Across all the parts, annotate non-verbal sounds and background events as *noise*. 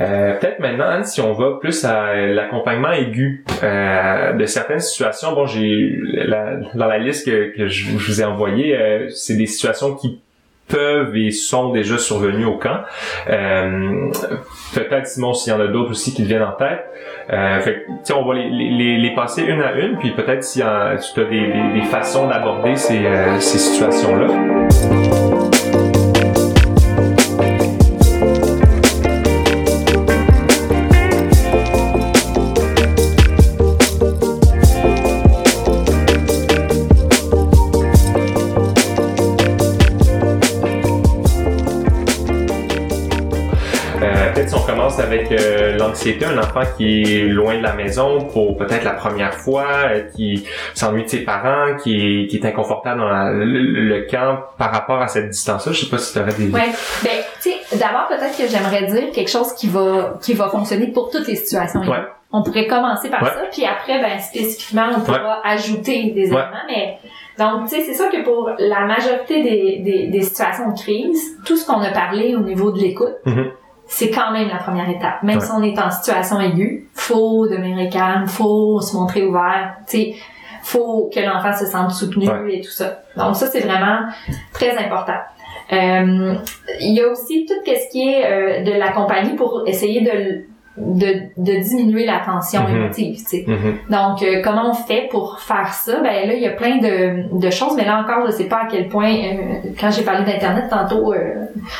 Euh, peut-être maintenant, si on va plus à l'accompagnement aigu euh, de certaines situations. Bon, j'ai dans la liste que, que je, vous ai envoyée, euh, c'est des situations qui peuvent et sont déjà survenues au camp. Euh, peut-être, Simon, s'il y en a d'autres aussi qui viennent en tête. Euh, fait on va les, les, les passer une à une, puis peut-être si tu as des, des, des façons d'aborder ces, euh, ces situations-là. L'anxiété, un enfant qui est loin de la maison pour peut-être la première fois, euh, qui s'ennuie de ses parents, qui est, qui est inconfortable dans la- le, le camp par rapport à cette distance-là. Je sais pas si tu aurais des... Ouais. Ben, tu sais, d'abord peut-être que j'aimerais dire quelque chose qui va qui va fonctionner pour toutes les situations. Ouais. On pourrait commencer par Ouais. ça, puis après, ben spécifiquement, on pourra ajouter des éléments. Mais donc, tu sais, c'est sûr que pour la majorité des, des, des situations de crise, tout ce qu'on a parlé au niveau de l'écoute, Mhm. C'est quand même la première étape. Même Ouais. si on est en situation aiguë, faut demeurer calme, faut se montrer ouvert, tu sais, faut que l'enfant se sente soutenu Ouais. et tout ça. Donc ça, c'est vraiment très important. Euh, il y a aussi tout ce qui est euh, de la compagnie pour essayer de, de, de diminuer la tension Mhm. émotive, tu sais. Mhm. Donc, euh, comment on fait pour faire ça? Ben là, il y a plein de, de choses, mais là encore, je sais pas à quel point, euh, quand j'ai parlé d'Internet tantôt, euh,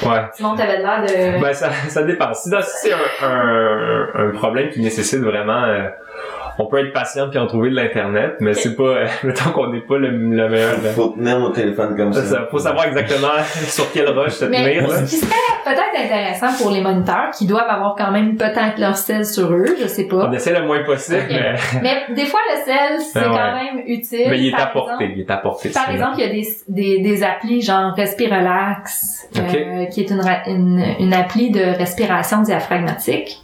Ouais. Simon, t'avais l'air de... Ben, ça, ça dépend. Si c'est un, un, un problème qui nécessite vraiment... on peut être patient puis en trouver de l'internet, mais c'est pas... euh, *laughs* mettons qu'on n'est pas le, le meilleur... là. Faut tenir mon téléphone comme ça. Ça, faut savoir exactement *laughs* sur quelle roche se tenir. là. ce qui serait peut-être intéressant pour les moniteurs, qui doivent avoir quand même peut-être leur sel sur eux, je sais pas. On essaie le moins possible, mais, *laughs* Mais des fois, le sel, c'est Ah ouais. quand même utile. mais il est exemple, Il est à portée. Par exemple, il y a des, des, des applis genre Respirelax, Ok. euh, qui est une, une appli de respiration diaphragmatique.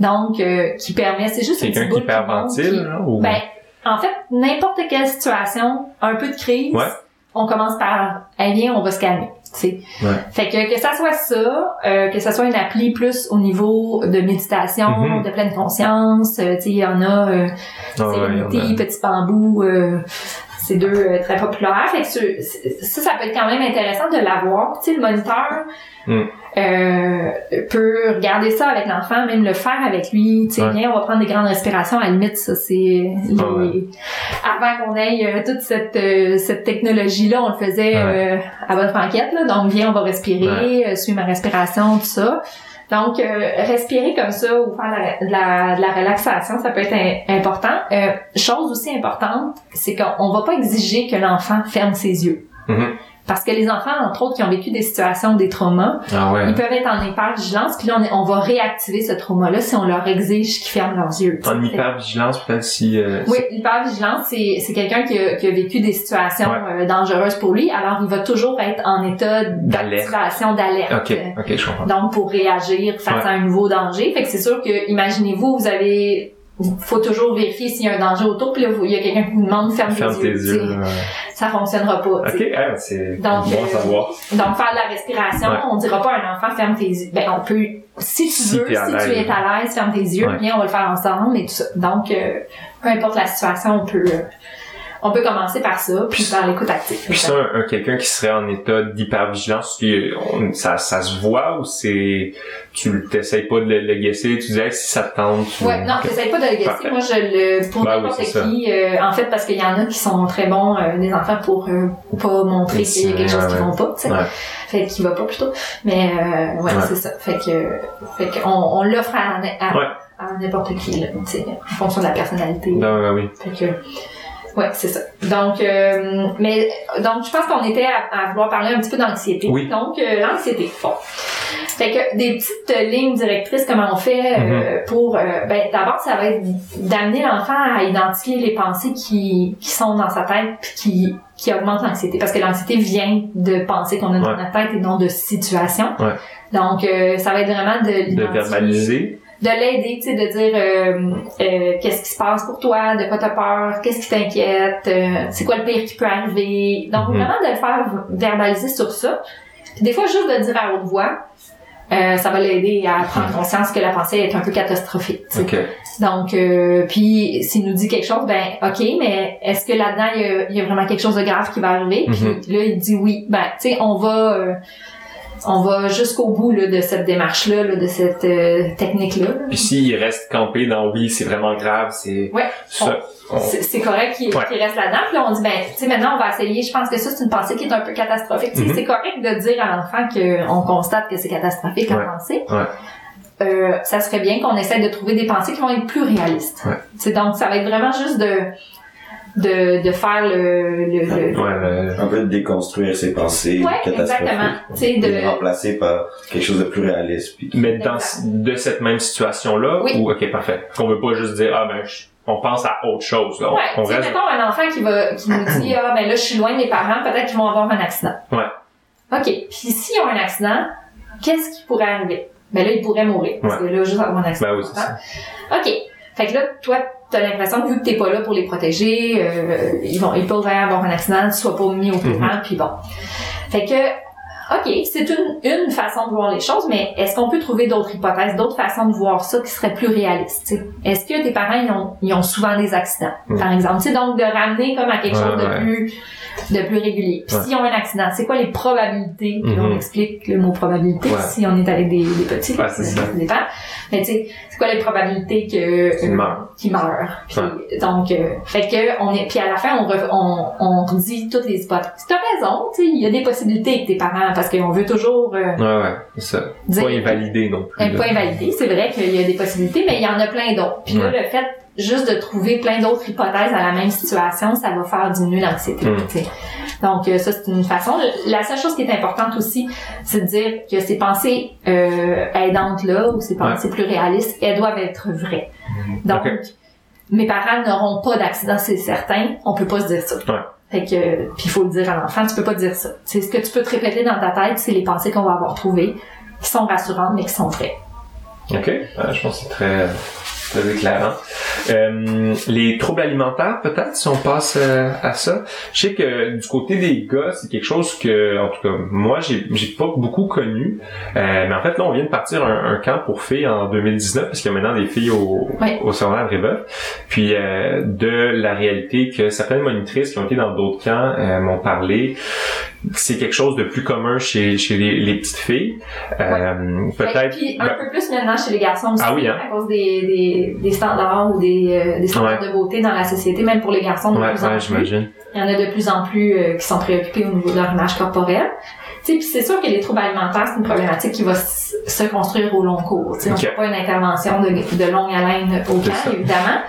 Donc, euh, qui permet, c'est juste un Quelqu'un qui hyperventile, ou... Ben, en fait, n'importe quelle situation, un peu de crise, Ouais. on commence par, eh bien, on va se calmer. tu sais. Ouais. Fait que que ça soit ça, euh, que ça soit une appli plus au niveau de méditation, Mhm. de pleine conscience, euh, tu sais, il y en a euh, ouais, Sérénité, il y en a. Petit Bambou, euh, c'est deux euh, très populaires. Fait que ça, ça peut être quand même intéressant de l'avoir. Tu sais, le moniteur Mm. euh, peut regarder ça avec l'enfant, même le faire avec lui. Tu sais, Ouais. viens, on va prendre des grandes respirations. À la limite, ça, c'est... les- ouais. Avant qu'on ait euh, toute cette, cette technologie-là, on le faisait Ouais. à bonne franquette. Là. Donc, viens, on va respirer, suis ma respiration, tout ça. Donc, euh, respirer comme ça ou faire de la, relaxation, ça peut être im- important. Euh, chose aussi importante, c'est qu'on va pas exiger que l'enfant ferme ses yeux. Mhm. Parce que les enfants, entre autres, qui ont vécu des situations, des traumas, Ah ouais. ils peuvent être en hypervigilance, puis là, on, est- on va réactiver ce trauma-là si on leur exige qu'ils ferment leurs yeux. En hypervigilance, peut-être si... euh, Oui, l'hypervigilance, c'est, c'est quelqu'un qui a, qui a vécu des situations Ouais. euh, dangereuses pour lui, alors il va toujours être en état D'alerte. d'activation d'alerte. Ok, ok, je comprends. Donc, pour réagir face Ouais. à un nouveau danger. Fait que c'est sûr que, imaginez-vous, vous avez, faut toujours vérifier s'il y a un danger autour, puis là, il y a quelqu'un qui vous demande ferme, Ferme tes tes yeux. Ça fonctionnera pas. Ok, ah, c'est Donc, bon euh, savoir. Donc, faire de la respiration, Ouais. on dira pas à un enfant ferme tes yeux. Ben, on peut, si tu Si veux, si tu es à l'aise, ferme tes yeux, Ouais. bien, on va le faire ensemble et tout ça. Donc, euh, peu importe la situation, on peut, euh, on peut commencer par ça, puis par l'écoute active. Puis ça, un, un- quelqu'un qui serait en état d'hypervigilance, ça, ça se voit ou c'est... Tu t'essayes pas de le, le guesser, tu dis hey, si ça te tente... tu- Ouais, non, t'essayes pas de le guesser. Parfait. Moi, je le, pour Ben n'importe qui, euh, en fait, parce qu'il y en a qui sont très bons, euh, des enfants, pour euh, pas montrer qu'il y a quelque chose qui Ouais, vont pas, tu sais. Ouais. Fait qu'il va pas plutôt. Mais, euh, ouais, c'est ça. Fait que, fait qu'on on l'offre à, à, à n'importe qui, là, tu sais, en fonction de la personnalité. Non, ben oui. Fait que, ouais, c'est ça. Donc, euh, mais, donc, je pense qu'on était à, à vouloir parler un petit peu d'anxiété. Oui. Donc, euh, l'anxiété. Bon. Fait que des petites euh, lignes directrices, comment on fait Mm-hmm. euh, pour, euh, ben, d'abord, ça va être d'amener l'enfant à identifier les pensées qui, qui sont dans sa tête puis qui, qui augmentent l'anxiété. Parce que l'anxiété vient de penser qu'on a dans Ouais. notre tête et non de situation. Ouais. Donc, euh, ça va être vraiment de De verbaliser. De l'aider, tu sais, de dire euh, euh, qu'est-ce qui se passe pour toi, de quoi t'as peur, qu'est-ce qui t'inquiète, euh, c'est quoi le pire qui peut arriver. Donc Mhm. vraiment de le faire verbaliser sur ça. Puis des fois juste de dire à haute voix, euh, ça va l'aider à prendre conscience que la pensée est un peu catastrophique. tu sais. OK. Donc, euh, puis s'il nous dit quelque chose, ben ok, mais est-ce que là-dedans il y, a, il y a vraiment quelque chose de grave qui va arriver? Mhm. Puis là, il dit oui. Ben, tu sais, on va, euh, on va jusqu'au bout là, de cette démarche-là, là, de cette euh, technique-là. là. Puis s'il reste campé dans oui, c'est vraiment grave, c'est Ouais. ça. on- C'est correct qu'il Ouais. reste là-dedans. Puis là, on dit, ben, tu sais, maintenant, on va essayer. Je pense que ça, c'est une pensée qui est un peu catastrophique. Mhm. C'est correct de dire à l'enfant qu'on constate que c'est catastrophique Ouais. pensée. Ouais. Euh, ça serait bien qu'on essaie de trouver des pensées qui vont être plus réalistes. Donc, ça va être vraiment juste de de, de faire le... le, le- Ouais, Un peu de déconstruire ses pensées Ouais, catastrophiques. exactement. Tu sais, De de... les remplacer par quelque chose de plus réaliste. Puis... Mais dans de cette même situation-là, Oui. ou ok parfait, qu'on veut pas juste dire ah ben je- on pense à autre chose, là. On- Ouais, on, tu sais, reste. mettons un enfant qui va qui nous dit *clears throat* ah ben là je suis loin de mes parents, peut-être qu'ils vont avoir un accident. Ouais. OK. Puis s'ils ont un accident, qu'est-ce qui pourrait arriver? Ben là, ils pourraient mourir. Parce que là, juste avoir un accident. Ben oui, c'est ça. OK. Fait que là, toi, t'as l'impression que vu que t'es pas là pour les protéger, euh, ils vont, ils pourraient avoir un accident, tu sois pas mis au courant, puis bon. Fait que, OK, c'est une, une façon de voir les choses, mais est-ce qu'on peut trouver d'autres hypothèses, d'autres façons de voir ça qui seraient plus réalistes? Est-ce que tes parents, ils ont, ils ont souvent des accidents, Mhm. par exemple? Tu sais, donc, de ramener comme à quelque Ouais, chose de ouais. plus de plus régulier. Puis Ouais. s'ils ont un accident, c'est quoi les probabilités? Puis là, on Mhm. explique le mot probabilité Ouais. si on est avec des, des petits. Ouais, c'est ça. dépend. Mais tu sais, c'est quoi les probabilités que Qu'ils euh, meurent. qu'ils meurent? Puis, donc, euh, fait que on est, puis à la fin, on, re- on, on redit toutes les hypothèses. T'as raison, tu sais, il y a des possibilités avec tes parents parce qu'on veut toujours euh, Ouais, ouais, c'est ça. dire Pas invalidé non plus. là. pas invalidé. C'est vrai qu'il y a des possibilités, mais il y en a plein d'autres. Puis là, le fait juste de trouver plein d'autres hypothèses à la même situation, ça va faire diminuer l'anxiété. Mm. sais. Donc euh, ça, c'est une façon. La seule chose qui est importante aussi, c'est de dire que ces pensées euh, aidantes-là, ou ces pensées plus réalistes, elles doivent être vraies. Donc, Ok. mes parents n'auront pas d'accident, c'est certain. On peut pas se dire ça. Ouais. Fait que, puis il faut le dire à l'enfant, tu peux pas dire ça. C'est ce que tu peux te répéter dans ta tête, c'est les pensées qu'on va avoir trouvées, qui sont rassurantes, mais qui sont vraies. Ok, je pense que c'est très, très éclairant. Euh, les troubles alimentaires, peut-être, si on passe euh, à ça. Je sais que du côté des gars, c'est quelque chose que, en tout cas, moi, j'ai, j'ai pas beaucoup connu. Euh, mais en fait, là, on vient de partir un, un camp pour filles en 2019, parce qu'il y a maintenant des filles au, Ouais. au secondaire Brébeuf. Puis euh, de la réalité que certaines monitrices qui ont été dans d'autres camps euh, m'ont parlé, c'est quelque chose de plus commun chez, chez les, les petites filles. Euh, Peut-être. Puis un ben, peu plus maintenant chez les garçons aussi, Ah oui, hein? à cause des, des, des standards ou des, euh, des standards de beauté dans la société, même pour les garçons de ouais, plus en ouais, plus. j'imagine. Il y en a de plus en plus euh, qui sont préoccupés au niveau de leur image corporelle. Puis c'est sûr que les troubles alimentaires, c'est une problématique qui va se construire au long cours. Tu sais, Ok. On fait pas une intervention de, de longue haleine au camp, évidemment.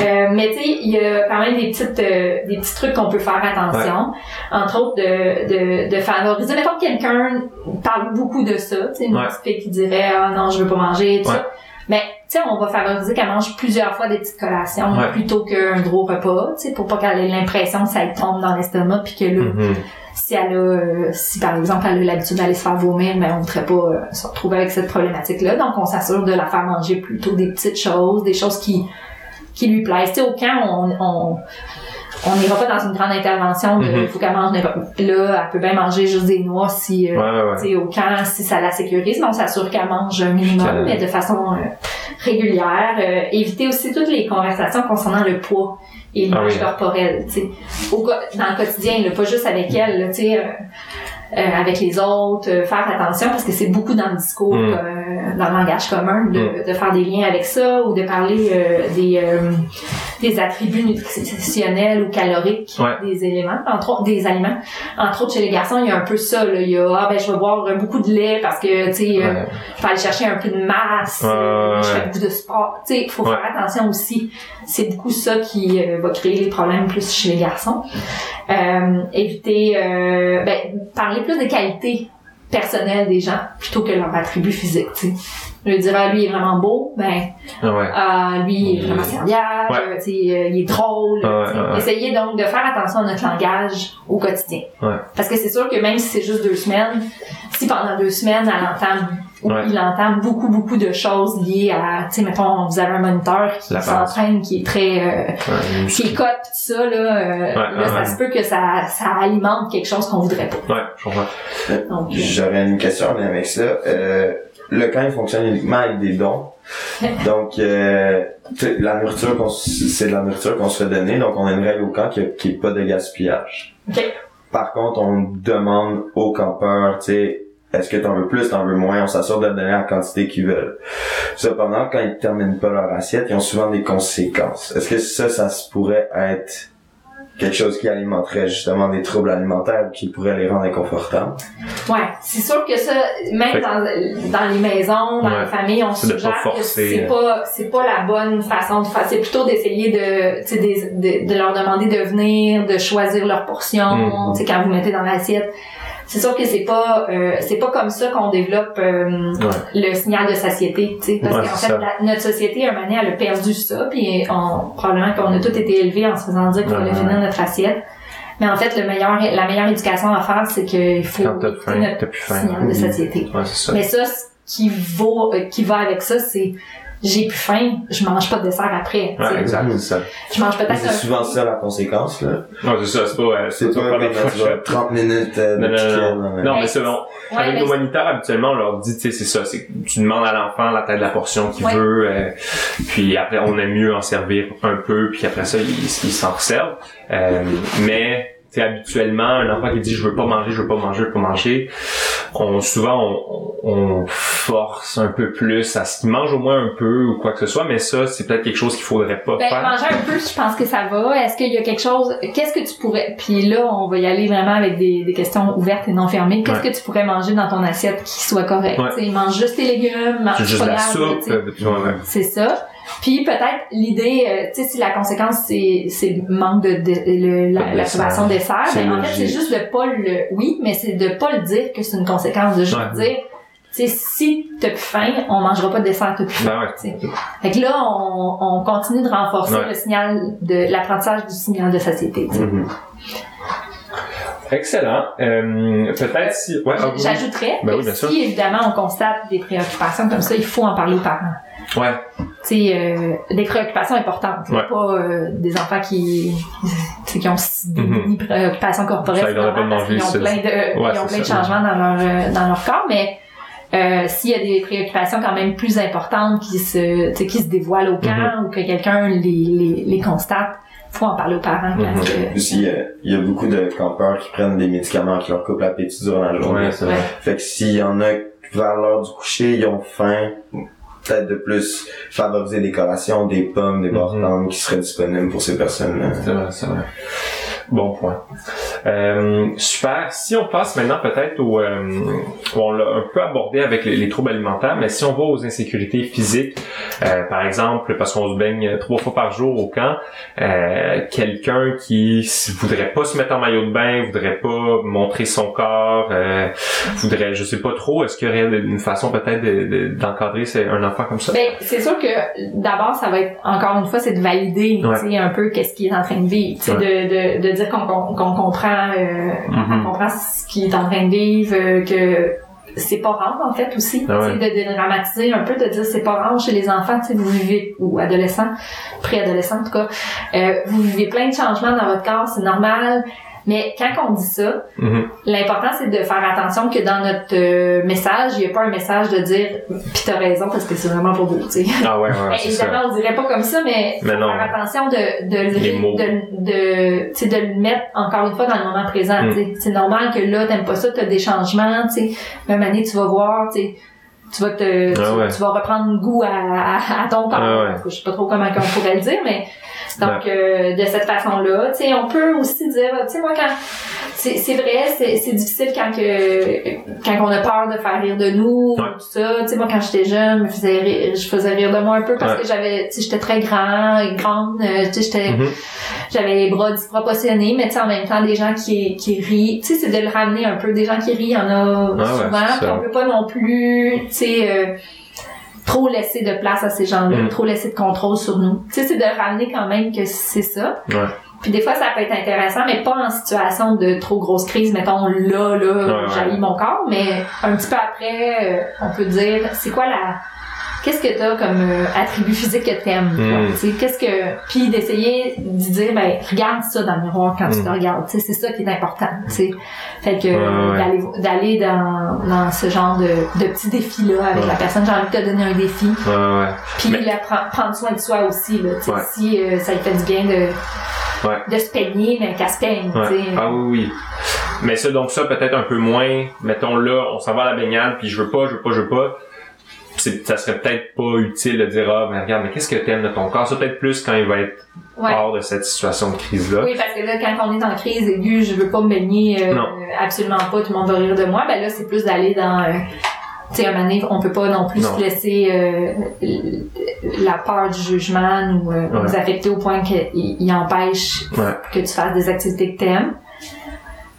Euh, mais tu sais, il y a quand même des petites euh, des petits trucs qu'on peut faire attention. Entre autres, de, de, de favoriser. Mettons que quelqu'un parle beaucoup de ça. Une Ouais. petite fille qui dirait « Ah non, je veux pas manger », tout Ouais. ça. Mais tu sais, on va favoriser qu'elle mange plusieurs fois des petites collations Ouais. plutôt qu'un gros repas, tu sais, pour pas qu'elle ait l'impression que ça lui tombe dans l'estomac puis que là, Mhm. si elle a, euh, si par exemple elle a l'habitude d'aller se faire vomir, mais on ne voudrait pas euh, se retrouver avec cette problématique-là. Donc on s'assure de la faire manger plutôt des petites choses, des choses qui qui lui plaisent. Tu sais, au camp, on, on on n'ira pas dans une grande intervention de Mhm. faut qu'elle mange n'importe- là, elle peut bien manger juste des noix si euh, Ouais, au camp, si ça la sécurise, mais on s'assure qu'elle mange un minimum, mais de façon euh, régulière. Euh, éviter aussi toutes les conversations concernant le poids et l'image Ah oui. corporelle. Au Dans le quotidien, là, pas juste avec elle, là, euh, avec les autres, euh, faire attention parce que c'est beaucoup dans le discours, Mm. euh, dans le langage commun, de, de faire des liens avec ça ou de parler euh, des, euh, des attributs nutritionnels ou caloriques Ouais. des éléments, entre autres, des aliments. Entre autres, chez les garçons, il y a un peu ça, là. Il y a, ah, ben, je vais boire beaucoup de lait parce que, tu sais, euh, je vais aller chercher un peu de masse, euh, je fais beaucoup de sport. Tu sais, il faut Ouais. faire attention aussi. C'est beaucoup ça qui euh, va créer les problèmes plus chez les garçons. Euh, éviter, euh, ben, parler plus des qualités personnelles des gens plutôt que leur attribut physique, tu sais. Je veux dire, ah, lui il est vraiment beau, ben, Ah ouais. ah, lui il est vraiment serviable, Ouais. tu sais, euh, il est drôle. Ouais, ouais. Essayez donc de faire attention à notre langage au quotidien. Parce que c'est sûr que même si c'est juste deux semaines, si pendant deux semaines, elle entend Ouais. il entend beaucoup, beaucoup de choses liées à, tu sais, mettons, vous avez un moniteur qui s'entraîne, qui est très, euh, Ouais, qui est cote pis tout ça, là, euh, là, ouais, ça se peut que ça, ça alimente quelque chose qu'on voudrait pas. Ouais, je comprends. Donc, euh, J'aurais une question lien avec ça. Euh, le camp il fonctionne uniquement avec des dons. *laughs* Donc, euh, tu sais, la nourriture, c'est de la nourriture qu'on se fait donner. Donc, on a une règle au camp qui qui est pas de gaspillage. OK. Par contre, on demande aux campeurs, tu sais, est-ce que t'en veux plus, t'en veux moins, on s'assure de leur donner la quantité qu'ils veulent. Cependant, quand ils terminent pas leur assiette, ils ont souvent des conséquences. Est-ce que ça, ça se pourrait être quelque chose qui alimenterait justement des troubles alimentaires ou qui pourrait les rendre inconfortables? Ouais, c'est sûr que ça, même dans, dans les maisons, dans Ouais. les familles, on suggère que c'est euh. pas, c'est pas la bonne façon de faire. C'est plutôt d'essayer de, de, de leur demander de venir, de choisir leur portion, tu sais, quand vous mettez dans l'assiette. C'est sûr que c'est pas, euh, c'est pas comme ça qu'on développe euh, Ouais. le signal de satiété, tu sais, parce Ouais, qu'en fait, la- notre société, à un moment donné, elle a perdu ça, puis on, probablement qu'on a tous été élevés en se faisant dire fallait Ouais, finir notre assiette. Mais en fait, le meilleur, la meilleure éducation à faire, c'est qu'il faut Quand faim, notre plus faim. signal de satiété. Ça. Mais ça, ce qui vaut, euh, qui va avec ça, c'est j'ai plus faim, je mange pas de dessert après. Ouais, exact, c'est ça. Je mange peut-être C'est souvent ça la conséquence, là. Non, c'est ça, c'est pas, euh, C'est pas pas des fourchettes. 30 minutes euh, de Non, non, non, non, non, Ouais, mais c'est bon. Ouais, Avec humanitaires, habituellement, on leur dit, tu sais, c'est ça, c'est que tu demandes à l'enfant la taille de la portion qu'il Ouais. veut, euh, puis après, on aime mieux en servir un peu, puis après ça, il, il s'en servent. Euh, mais, tu sais, habituellement, un enfant qui dit, je veux pas manger, je veux pas manger, je veux pas manger, on, souvent, on, on force un peu plus à ce qu'il mange au moins un peu ou quoi que ce soit, mais ça, c'est peut-être quelque chose qu'il faudrait pas Ben, faire. manger un peu, je pense que ça va. Est-ce qu'il y a quelque chose, qu'est-ce que tu pourrais, puis là, on va y aller vraiment avec des, des questions ouvertes et non fermées. Qu'est-ce Ouais. que tu pourrais manger dans ton assiette qui soit correct? Ouais. Mange juste tes légumes, mange juste la soupe, euh, ouais. C'est ça. Puis peut-être l'idée, euh, tu sais, si la conséquence c'est c'est le manque de, de la, de la dessert. privation de dessert, ben en fait c'est juste de pas le, oui, mais c'est de pas le dire que c'est une conséquence, de juste Ouais. dire, tu sais, si t'as plus faim, on mangera pas de dessert, t'as plus faim. Ben ouais. Fait que là, on, on continue de renforcer Ouais. le signal de l'apprentissage du signal de satiété. Mhm. Excellent. Euh, peut-être si, ouais, ah. J'ajouterais Ben oui, si évidemment on constate des préoccupations comme ça, il faut en parler aux parents. Ouais. tu sais, euh, des préoccupations importantes. Ouais. Pas euh, des enfants qui, tu sais, qui ont s- des Mhm. mini préoccupations corporelles. Ça, ils pas ont plein de, Ouais, ils ont plein de changements dans leur, euh, dans leur corps, mais euh, s'il y a des préoccupations quand même plus importantes qui se, tu sais, qui se dévoilent au camp Mhm. ou que quelqu'un les, les, les constate, faut en parler aux parents. Mhm. parce que- Aussi, il y, a, beaucoup de campeurs qui prennent des médicaments qui leur coupent l'appétit durant la journée. Ouais, c'est Ouais. vrai. Fait que s'il y en a vers l'heure du coucher, ils ont faim, peut-être de plus favoriser des collations, des pommes, des Mhm. barres qui seraient disponibles pour ces personnes-là. C'est vrai, c'est vrai. Bon point. Euh, super. Si on passe maintenant peut-être au... euh, on l'a un peu abordé avec les, les troubles alimentaires, mais si on va aux insécurités physiques, euh, par exemple, parce qu'on se baigne trois fois par jour au camp, euh, quelqu'un qui voudrait pas se mettre en maillot de bain, voudrait pas montrer son corps, voudrait, je sais pas trop, est-ce qu'il y aurait une façon peut-être de- de- d'encadrer c'est- un enfant comme ça? Ben, c'est sûr que d'abord, ça va être encore une fois, c'est de valider, Ouais. un peu qu'est-ce qu'il est en train de vivre, de, de, de dire qu'on comprend, euh, Mhm. comprend ce qu'il est en train de vivre, euh, que c'est pas rare en fait aussi, Ah ouais. sais, de dédramatiser un peu, de dire c'est pas rare chez les enfants, tu sais, vous vivez ou adolescents, préadolescents en tout cas, euh, vous vivez plein de changements dans votre corps, c'est normal. Mais quand on dit ça, Mhm. L'important, c'est de faire attention que dans notre euh, message, il n'y a pas un message de dire pis t'as raison parce que c'est vraiment pas beau, tu sais. Ah ouais, ouais, Ben, c'est ça. évidemment, on dirait pas comme ça, mais, Mais non. faire attention de, de, Les le- mots. de, de, de le mettre encore une fois dans le moment présent. Mm. C'est normal que là, t'aimes pas ça, t'as des changements, tu sais. Même année, tu vas voir, tu sais. Tu vas te, tu, Ah ouais. tu vas reprendre goût à, à, à ton corps. Ah ouais. Je sais pas trop comment on pourrait le dire, mais donc euh, de cette façon-là, tu sais, on peut aussi dire, tu sais, moi quand c'est vrai, c'est c'est difficile quand que quand on a peur de faire rire de nous, Ouais. tout ça. Tu sais, moi quand j'étais jeune, je faisais rire, je faisais rire de moi un peu parce Ouais. que j'avais, tu sais, j'étais très grand et grande, euh, tu sais, j'étais Mhm. j'avais les bras disproportionnés, mais tu sais, en même temps, des gens qui, qui rient. Tu sais, c'est de le ramener un peu. Des gens qui rient, il y en a ouais, souvent. ça. on peut pas non plus, tu sais, euh, trop laisser de place à ces gens-là, Mm. trop laisser de contrôle sur nous. Tu sais, c'est de ramener quand même que c'est ça. Ouais. Puis des fois, ça peut être intéressant, mais pas en situation de trop grosse crise. Mettons, là, là, Ouais, ouais. mon corps, mais un petit peu après, euh, on peut dire, c'est quoi la qu'est-ce que t'as comme euh, attribut physique que t'aimes? Mm. Qu'est-ce que, puis d'essayer de dire, ben, regarde ça dans le miroir quand tu Mm. te regardes, tu sais, c'est ça qui est important, tu sais. Fait que, Ouais, ouais. d'aller, d'aller dans, dans ce genre de, de petits défis-là avec Ouais. la personne, j'ai envie de te donner un défi. Ouais, ouais. Puis Mais- prendre, prendre soin de soi aussi, là, si euh, ça lui fait du bien de, Ouais. de se peigner, mais qu'elle se peigne, Ouais. tu sais. Ah oui, oui. Mais ça, donc ça, peut-être un peu moins. Mettons là, on s'en va à la baignade, puis je veux pas, je veux pas, je veux pas. Ça serait peut-être pas utile de dire, ah, mais regarde, mais qu'est-ce que t'aimes de ton corps? Ça peut-être plus quand il va être Ouais. hors de cette situation de crise-là. Oui, parce que là, quand on est en crise aiguë, je veux pas me baigner, euh, absolument pas, tout le monde va rire de moi. Ben là, c'est plus d'aller dans, euh, tu sais, un moment donné, on peut pas non plus Non. se laisser euh, la peur du jugement nous, Ouais. nous affecter au point qu'il il empêche Ouais. que tu fasses des activités que t'aimes.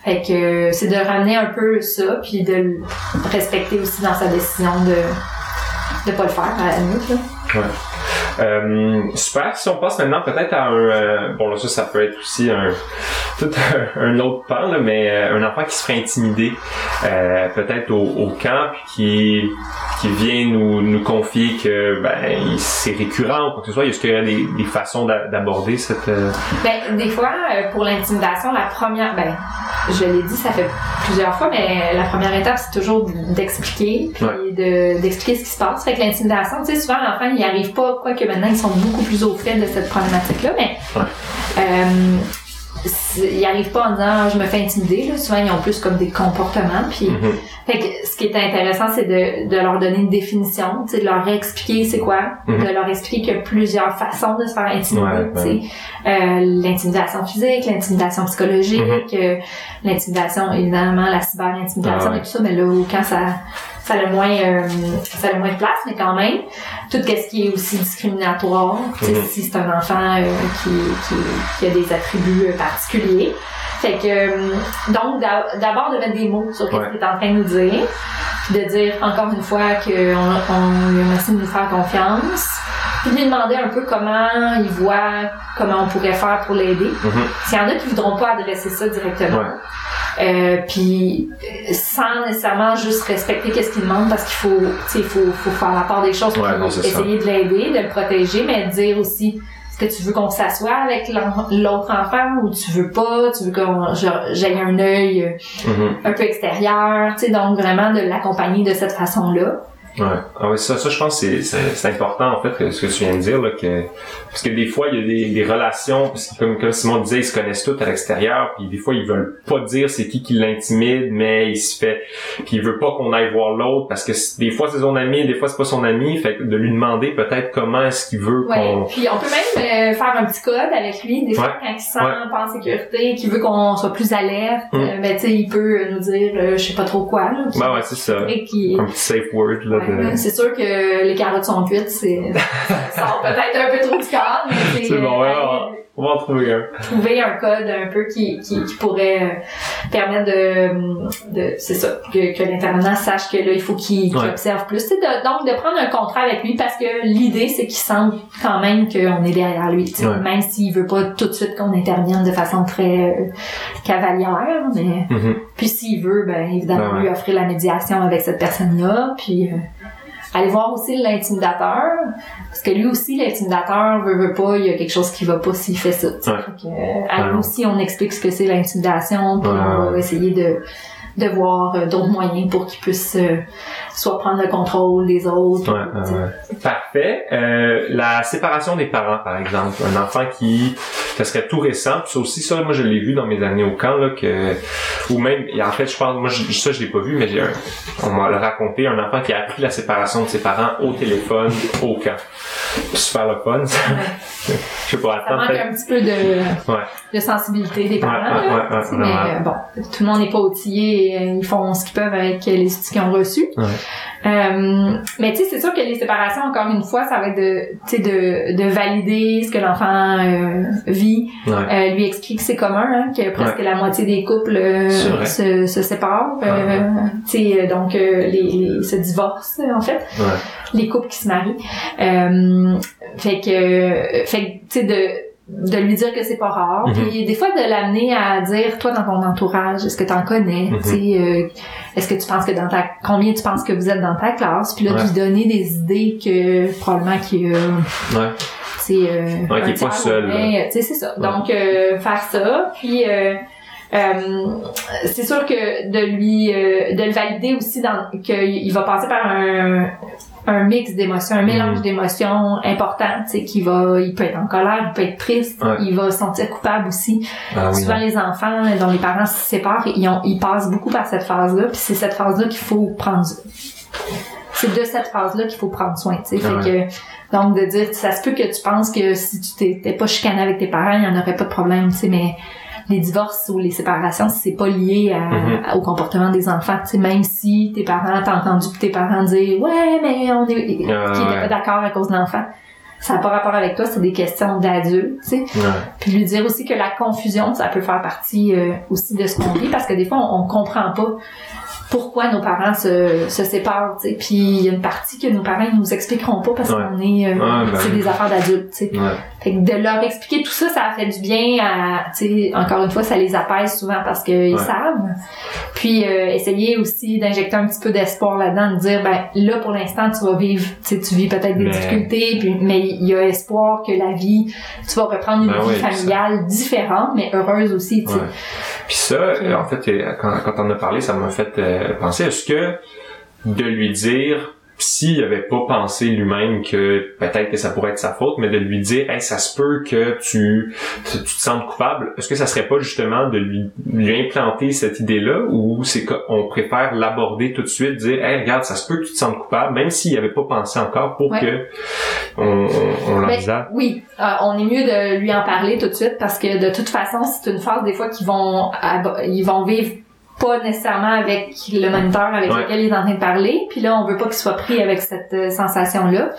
Fait que c'est de ramener un peu ça, puis de le respecter aussi dans sa décision de de pas le faire à la limite. Là. Euh, super. Si on passe maintenant peut-être à un... euh, bon, là, ça, ça peut être aussi un... *laughs* Tout un, un autre pan, là, mais euh, un enfant qui se ferait intimider euh, peut-être au, au camp, puis qui, qui vient nous, nous confier que ben c'est récurrent ou quoi que ce soit. Est-ce qu'il y aurait des, des façons d'a- d'aborder cette... euh, Ben, des fois, pour l'intimidation, la première, ben, je l'ai dit, ça fait plusieurs fois, mais la première étape, c'est toujours d'expliquer, puis Ouais. de, d'expliquer ce qui se passe. Fait que l'intimidation, tu sais, souvent, l'enfant, il n'y arrive pas, quoique maintenant, ils sont beaucoup plus au fait de cette problématique-là, mais, Ouais. euh, ils arrivent pas en disant, je me fais intimider, là. Souvent, ils ont plus comme des comportements, puis, mhm. fait que ce qui est intéressant, c'est de, de leur donner une définition, de leur expliquer c'est quoi, Mhm. de leur expliquer qu'il y a plusieurs façons de se faire intimider, Ouais. Euh, l'intimidation physique, l'intimidation psychologique, euh, l'intimidation, évidemment, la cyber-intimidation Ah ouais. et tout ça, mais là, quand ça, ça a le moins, euh, ça a moins de place, mais quand même, tout ce qui est aussi discriminatoire, Mhm. si c'est un enfant euh, qui, qui, qui a des attributs euh, particuliers. Fait que, donc, d'a- d'abord de mettre des mots sur ce qu'il est en train de nous dire, puis de dire encore une fois qu'on on lui remercie de nous faire confiance, puis de lui demander un peu comment il voit, comment on pourrait faire pour l'aider. Mhm. S'il y en a qui voudront pas adresser ça directement, Ouais. Euh, puis sans nécessairement juste respecter qu'est-ce qu'il demande parce qu'il faut, tu sais, il faut, faut faire la part des choses Ouais, non, c'est ça. essayer de l'aider, de le protéger, mais dire aussi est-ce que tu veux qu'on s'assoie avec l'autre enfant ou tu veux pas, tu veux qu'on j'aille un œil Mhm. un peu extérieur, tu sais, donc vraiment de l'accompagner de cette façon-là. Ouais. Ah oui, ça, ça, je pense que c'est, important, en fait, ce que tu viens de dire, là, que, parce que des fois, il y a des, des relations, parce que comme, comme Simon disait, ils se connaissent tous à l'extérieur, puis des fois, ils veulent pas dire c'est qui qui l'intimide, mais il se fait, puis il veut pas qu'on aille voir l'autre, parce que des fois, c'est son ami, des fois, c'est pas son ami, fait que de lui demander peut-être comment est-ce qu'il veut Ouais. qu'on... Puis on peut même euh, faire un petit code avec lui. Des fois, Ouais. quand il se sent Ouais. pas en sécurité, qu'il veut qu'on soit plus alerte, Mm. euh, ben tu sais, il peut nous dire euh, je sais pas trop quoi. Là, Ben ouais, c'est ça. Un petit safe word, là, De... C'est sûr que les carottes sont cuites, c'est *laughs* ça sort peut-être un peu trop du cadre, mais *laughs* c'est C'est bon, ouais, aller on va- en trouver un. trouver un code un peu qui, qui, qui pourrait euh, permettre de, de c'est ça, que, que l'intervenant sache que là, il faut qu'il Ouais. observe plus. Tu sais, de- donc, de prendre un contrat avec lui parce que l'idée, c'est qu'il sente quand même qu'on est derrière lui. tu sais, Ouais. Même s'il veut pas tout de suite qu'on intervienne de façon très euh, cavalière, mais Mhm. puis s'il veut, ben évidemment, ouais. lui offrir la médiation avec cette personne-là, puis euh, aller voir aussi l'intimidateur, parce que lui aussi, l'intimidateur veut, veut pas, il y a quelque chose qui va pas s'il fait ça. Ouais. Que, euh, à lui aussi, on explique ce que c'est l'intimidation, puis on va essayer de de voir euh, d'autres moyens pour qu'il puisse euh, soit prendre le contrôle des autres. Ouais, ouais, ouais. Parfait. Euh, la séparation des parents, par exemple. Un enfant qui, ça serait tout récent. Puis ça aussi, ça, moi, je l'ai vu dans mes années au camp, là, que, ou même, et en fait, je pense, moi, je- ça, je l'ai pas vu, mais j'ai un, on m'a le raconté, un enfant qui a appris la séparation de ses parents au téléphone, au camp. Super le fun. ça. *laughs* je sais pas, Ça attends, manque un petit peu de, Ouais. De sensibilité des parents. Ouais, ouais, là, ouais, mais euh, bon, tout le monde n'est pas outillé et euh, ils font ce qu'ils peuvent avec les outils qu'ils ont reçus. Ouais. Euh, mais tu sais, c'est sûr que les séparations, encore une fois, ça va être de, tu sais, de, de valider ce que l'enfant euh, vit, Ouais. euh, lui expliquer que c'est commun, hein, que presque la moitié des couples euh, se, se séparent. euh, tu sais, euh, donc euh, les, les se divorcent en fait Ouais. les couples qui se marient. Euh, fait que, fait que, tu sais, de de lui dire que c'est pas rare. Mhm. Puis des fois de l'amener à dire toi dans ton entourage, est-ce que tu en connais sais, euh, est-ce que tu penses que dans ta combien tu penses que vous êtes dans ta classe? Puis là Ouais. de lui donner des idées que probablement qu'il y a Ouais. c'est euh, Ouais, est pas seul, c'est ça. Donc euh, faire ça puis euh, euh, c'est sûr que de lui euh, de le valider aussi dans qu'il va passer par un un mix d'émotions, un mélange Mhm. d'émotions important, tu sais, qui va, il peut être en colère, il peut être triste, Ouais. il va se sentir coupable aussi. Ah Souvent, non. les enfants dont les parents se séparent, ils, ont, ils passent beaucoup par cette phase-là, puis c'est cette phase-là qu'il faut prendre. C'est de cette phase-là qu'il faut prendre soin, tu sais. Ah Fait que, donc, de dire, ça se peut que tu penses que si tu t'étais pas chicané avec tes parents, il y en aurait pas de problème, tu sais, mais les divorces ou les séparations, c'est pas lié à, Mhm. à- au comportement des enfants, tu sais, même si tes parents, t'as entendu tes parents dire, ouais, mais on est, qui Ah, pas d'accord à cause de l'enfant. Ça n'a pas rapport avec toi, c'est des questions d'adultes, tu sais. Ouais. Puis lui dire aussi que la confusion, ça peut faire partie euh, aussi de ce qu'on vit parce que des fois, on, on comprend pas pourquoi nos parents se, se séparent, tu sais. Puis il y a une partie que nos parents ils nous expliqueront pas parce Ouais. qu'on est, euh, Ouais, ben c'est oui. des affaires d'adultes, tu sais. Ouais. Fait que de leur expliquer tout ça, ça a fait du bien à, tu sais, encore une fois, ça les apaise souvent parce qu'ils savent. Puis euh, essayer aussi d'injecter un petit peu d'espoir là-dedans, de dire, ben là, pour l'instant, tu vas vivre, tu sais, tu vis peut-être des Mais- difficultés, puis, mais il y a espoir que la vie, tu vas reprendre une Ben vie ça- familiale différente, mais heureuse aussi, tu sais. Puis ça, en fait, quand, quand on a parlé, ça m'a fait euh, penser, est-ce que de lui dire, s'il avait pas pensé lui-même que peut-être que ça pourrait être sa faute, mais de lui dire, hey, ça se peut que tu, te sentes coupable, est-ce que ça serait pas justement de lui, lui implanter cette idée-là, ou c'est qu'on préfère l'aborder tout de suite, dire, hey, regarde, ça se peut que tu te sentes coupable, même s'il avait pas pensé encore, pour Ouais. que on, on, on Ben, l'envisage? oui, euh, on est mieux de lui en parler tout de suite parce que de toute façon, c'est une phase des fois qu'ils vont ils vont vivre pas nécessairement avec le moniteur avec Ouais. lequel il est en train de parler, puis là on veut pas qu'il soit pris avec cette euh, sensation là.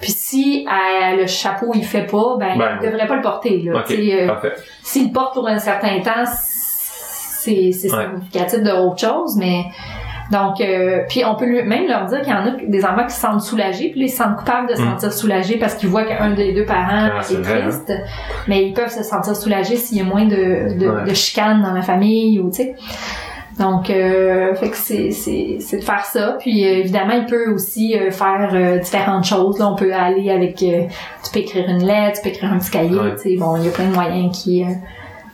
Puis si euh, le chapeau il fait pas, ben, Ben, il devrait pas le porter là. Euh. S'il le porte pour un certain temps, c'est c'est Ouais. significatif de autre chose, mais donc euh, puis on peut lui, même leur dire qu'il y en a des enfants qui se sentent soulagés, puis là, ils se sentent coupables de se Mm. sentir soulagés parce qu'ils voient qu'un des deux parents Ah, est vrai, triste, mais ils peuvent se sentir soulagés s'il y a moins de, de, Ouais. de chicanes dans la famille ou tu sais. Donc, euh, fait que c'est, c'est, c'est de faire ça. Puis euh, évidemment, il peut aussi euh, faire euh, différentes choses. Là, on peut aller avec, tu peux écrire une lettre, tu peux écrire un petit cahier. Ouais. Tu sais, bon, il y a plein de moyens qui,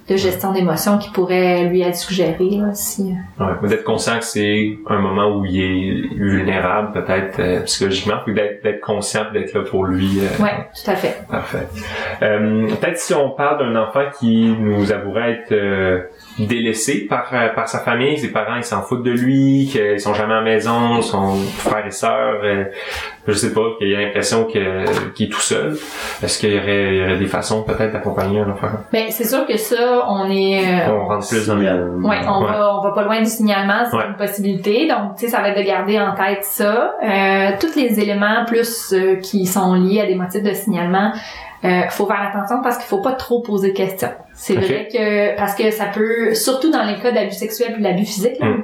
de gestion d'émotions qui pourraient lui être suggérés là, si. Ouais, mais d'être conscient que c'est un moment où il est vulnérable, peut-être psychologiquement, puis d'être, d'être conscient, d'être là pour lui. Ouais, tout à fait. Parfait. Peut-être si on parle d'un enfant qui nous avouerait être délaissé par euh, par sa famille, ses parents ils s'en foutent de lui, qu'ils sont jamais à la maison, son frère et sœurs, euh, je sais pas, qu'il a l'impression que qu'il est tout seul. Est-ce qu'il y aurait, il y aurait des façons peut-être d'accompagner un enfant? Ben, c'est sûr que ça, on est, euh, On rentre plus dans les... Ouais, on Ouais. va on va pas loin du signalement, c'est Ouais. une possibilité. Donc, tu sais, ça va être de garder en tête ça. Euh, tous les éléments plus euh, qui sont liés à des motifs de signalement, euh, faut faire attention parce qu'il faut pas trop poser de questions. C'est vrai que parce que ça peut, surtout dans les cas d'abus sexuels puis d'abus physiques, là, Mm.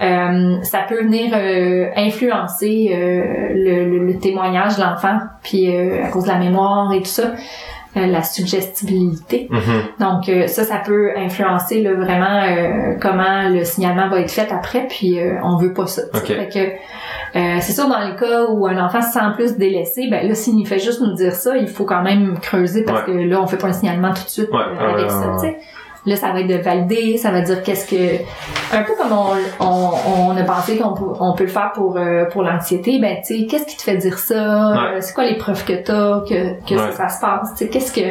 euh, ça peut venir euh, influencer euh, le, le- le témoignage de l'enfant, puis euh, à cause de la mémoire et tout ça, la suggestibilité. Mhm. Donc euh, ça, ça peut influencer là, vraiment euh, comment le signalement va être fait après, puis euh, on veut pas ça. Fait que euh, c'est sûr dans les cas où un enfant se sent plus délaissé, ben là s'il nous fait juste nous dire ça, il faut quand même creuser parce Ouais. que là on fait pas un signalement tout de suite Ouais, euh, avec ça. Là, ça va être de valider, ça va dire qu'est-ce que... Un peu comme on, on, on a pensé qu'on peut, on peut le faire pour, euh, pour l'anxiété, ben, tu sais, qu'est-ce qui te fait dire ça? Ouais. C'est quoi les preuves que t'as que, que Ouais. ça, ça se passe? Tu sais, qu'est-ce que...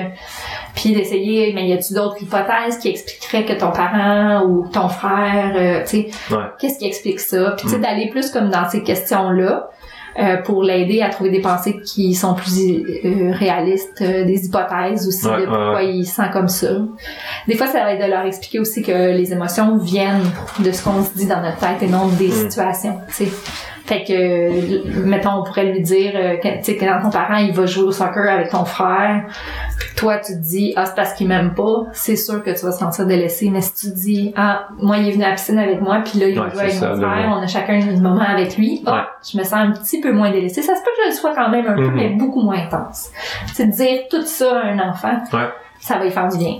Puis d'essayer, mais y a-tu d'autres hypothèses qui expliqueraient que ton parent ou ton frère, euh, tu sais, Ouais. qu'est-ce qui explique ça? Puis tu sais, Mm. d'aller plus comme dans ces questions-là, euh, pour l'aider à trouver des pensées qui sont plus euh, réalistes, euh, des hypothèses aussi Ouais, de pourquoi ouais, il se sent comme ça. Des fois, ça va être de leur expliquer aussi que les émotions viennent de ce qu'on se dit dans notre tête et non des Mm. situations. tu sais. Fait que, mettons, on pourrait lui dire, euh, tu sais, quand ton parent, il va jouer au soccer avec ton frère, puis toi, tu te dis, ah, c'est parce qu'il m'aime pas, c'est sûr que tu vas te sentir délaissé. Mais si tu te dis, ah, moi, il est venu à la piscine avec moi, puis là, il va Ouais, jouer avec mon frère, on a chacun un moment avec lui, ah, Ouais. je me sens un petit peu moins délaissé. Ça se peut que je le sois quand même un peu, Mhm. mais beaucoup moins intense. C'est de dire tout ça à un enfant, Ouais. ça va lui faire du bien.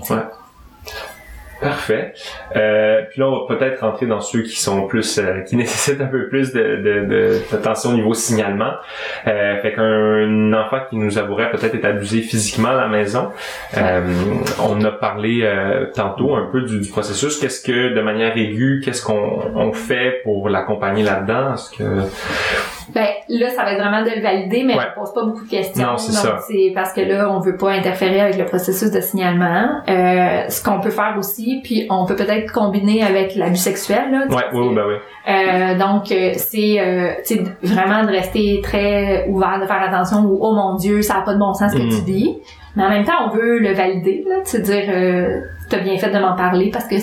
Parfait. Euh, puis là, on va peut-être rentrer dans ceux qui sont plus, euh, qui *laughs* nécessitent un peu plus de, de, de, d'attention au niveau signalement. Euh, fait qu'un enfant qui nous avouerait peut-être être abusé physiquement à la maison. Euh, on a parlé euh, tantôt un peu du, du processus. Qu'est-ce que, de manière aiguë, qu'est-ce qu'on on fait pour l'accompagner là-dedans? Est-ce que Ben là, ça va être vraiment de le valider, mais Ouais. on pose pas beaucoup de questions. Non, c'est ça. c'est parce que là, on veut pas interférer avec le processus de signalement. Euh, ce qu'on peut faire aussi, puis on peut peut-être combiner avec l'abus sexuel. Là, Ouais, oui, oui, ben oui. Euh, donc euh, c'est euh, vraiment de rester très ouvert, de faire attention au oh mon Dieu, ça a pas de bon sens ce que Mm. tu dis. Mais en même temps, on veut le valider, là, de se dire euh, t'as bien fait de m'en parler parce que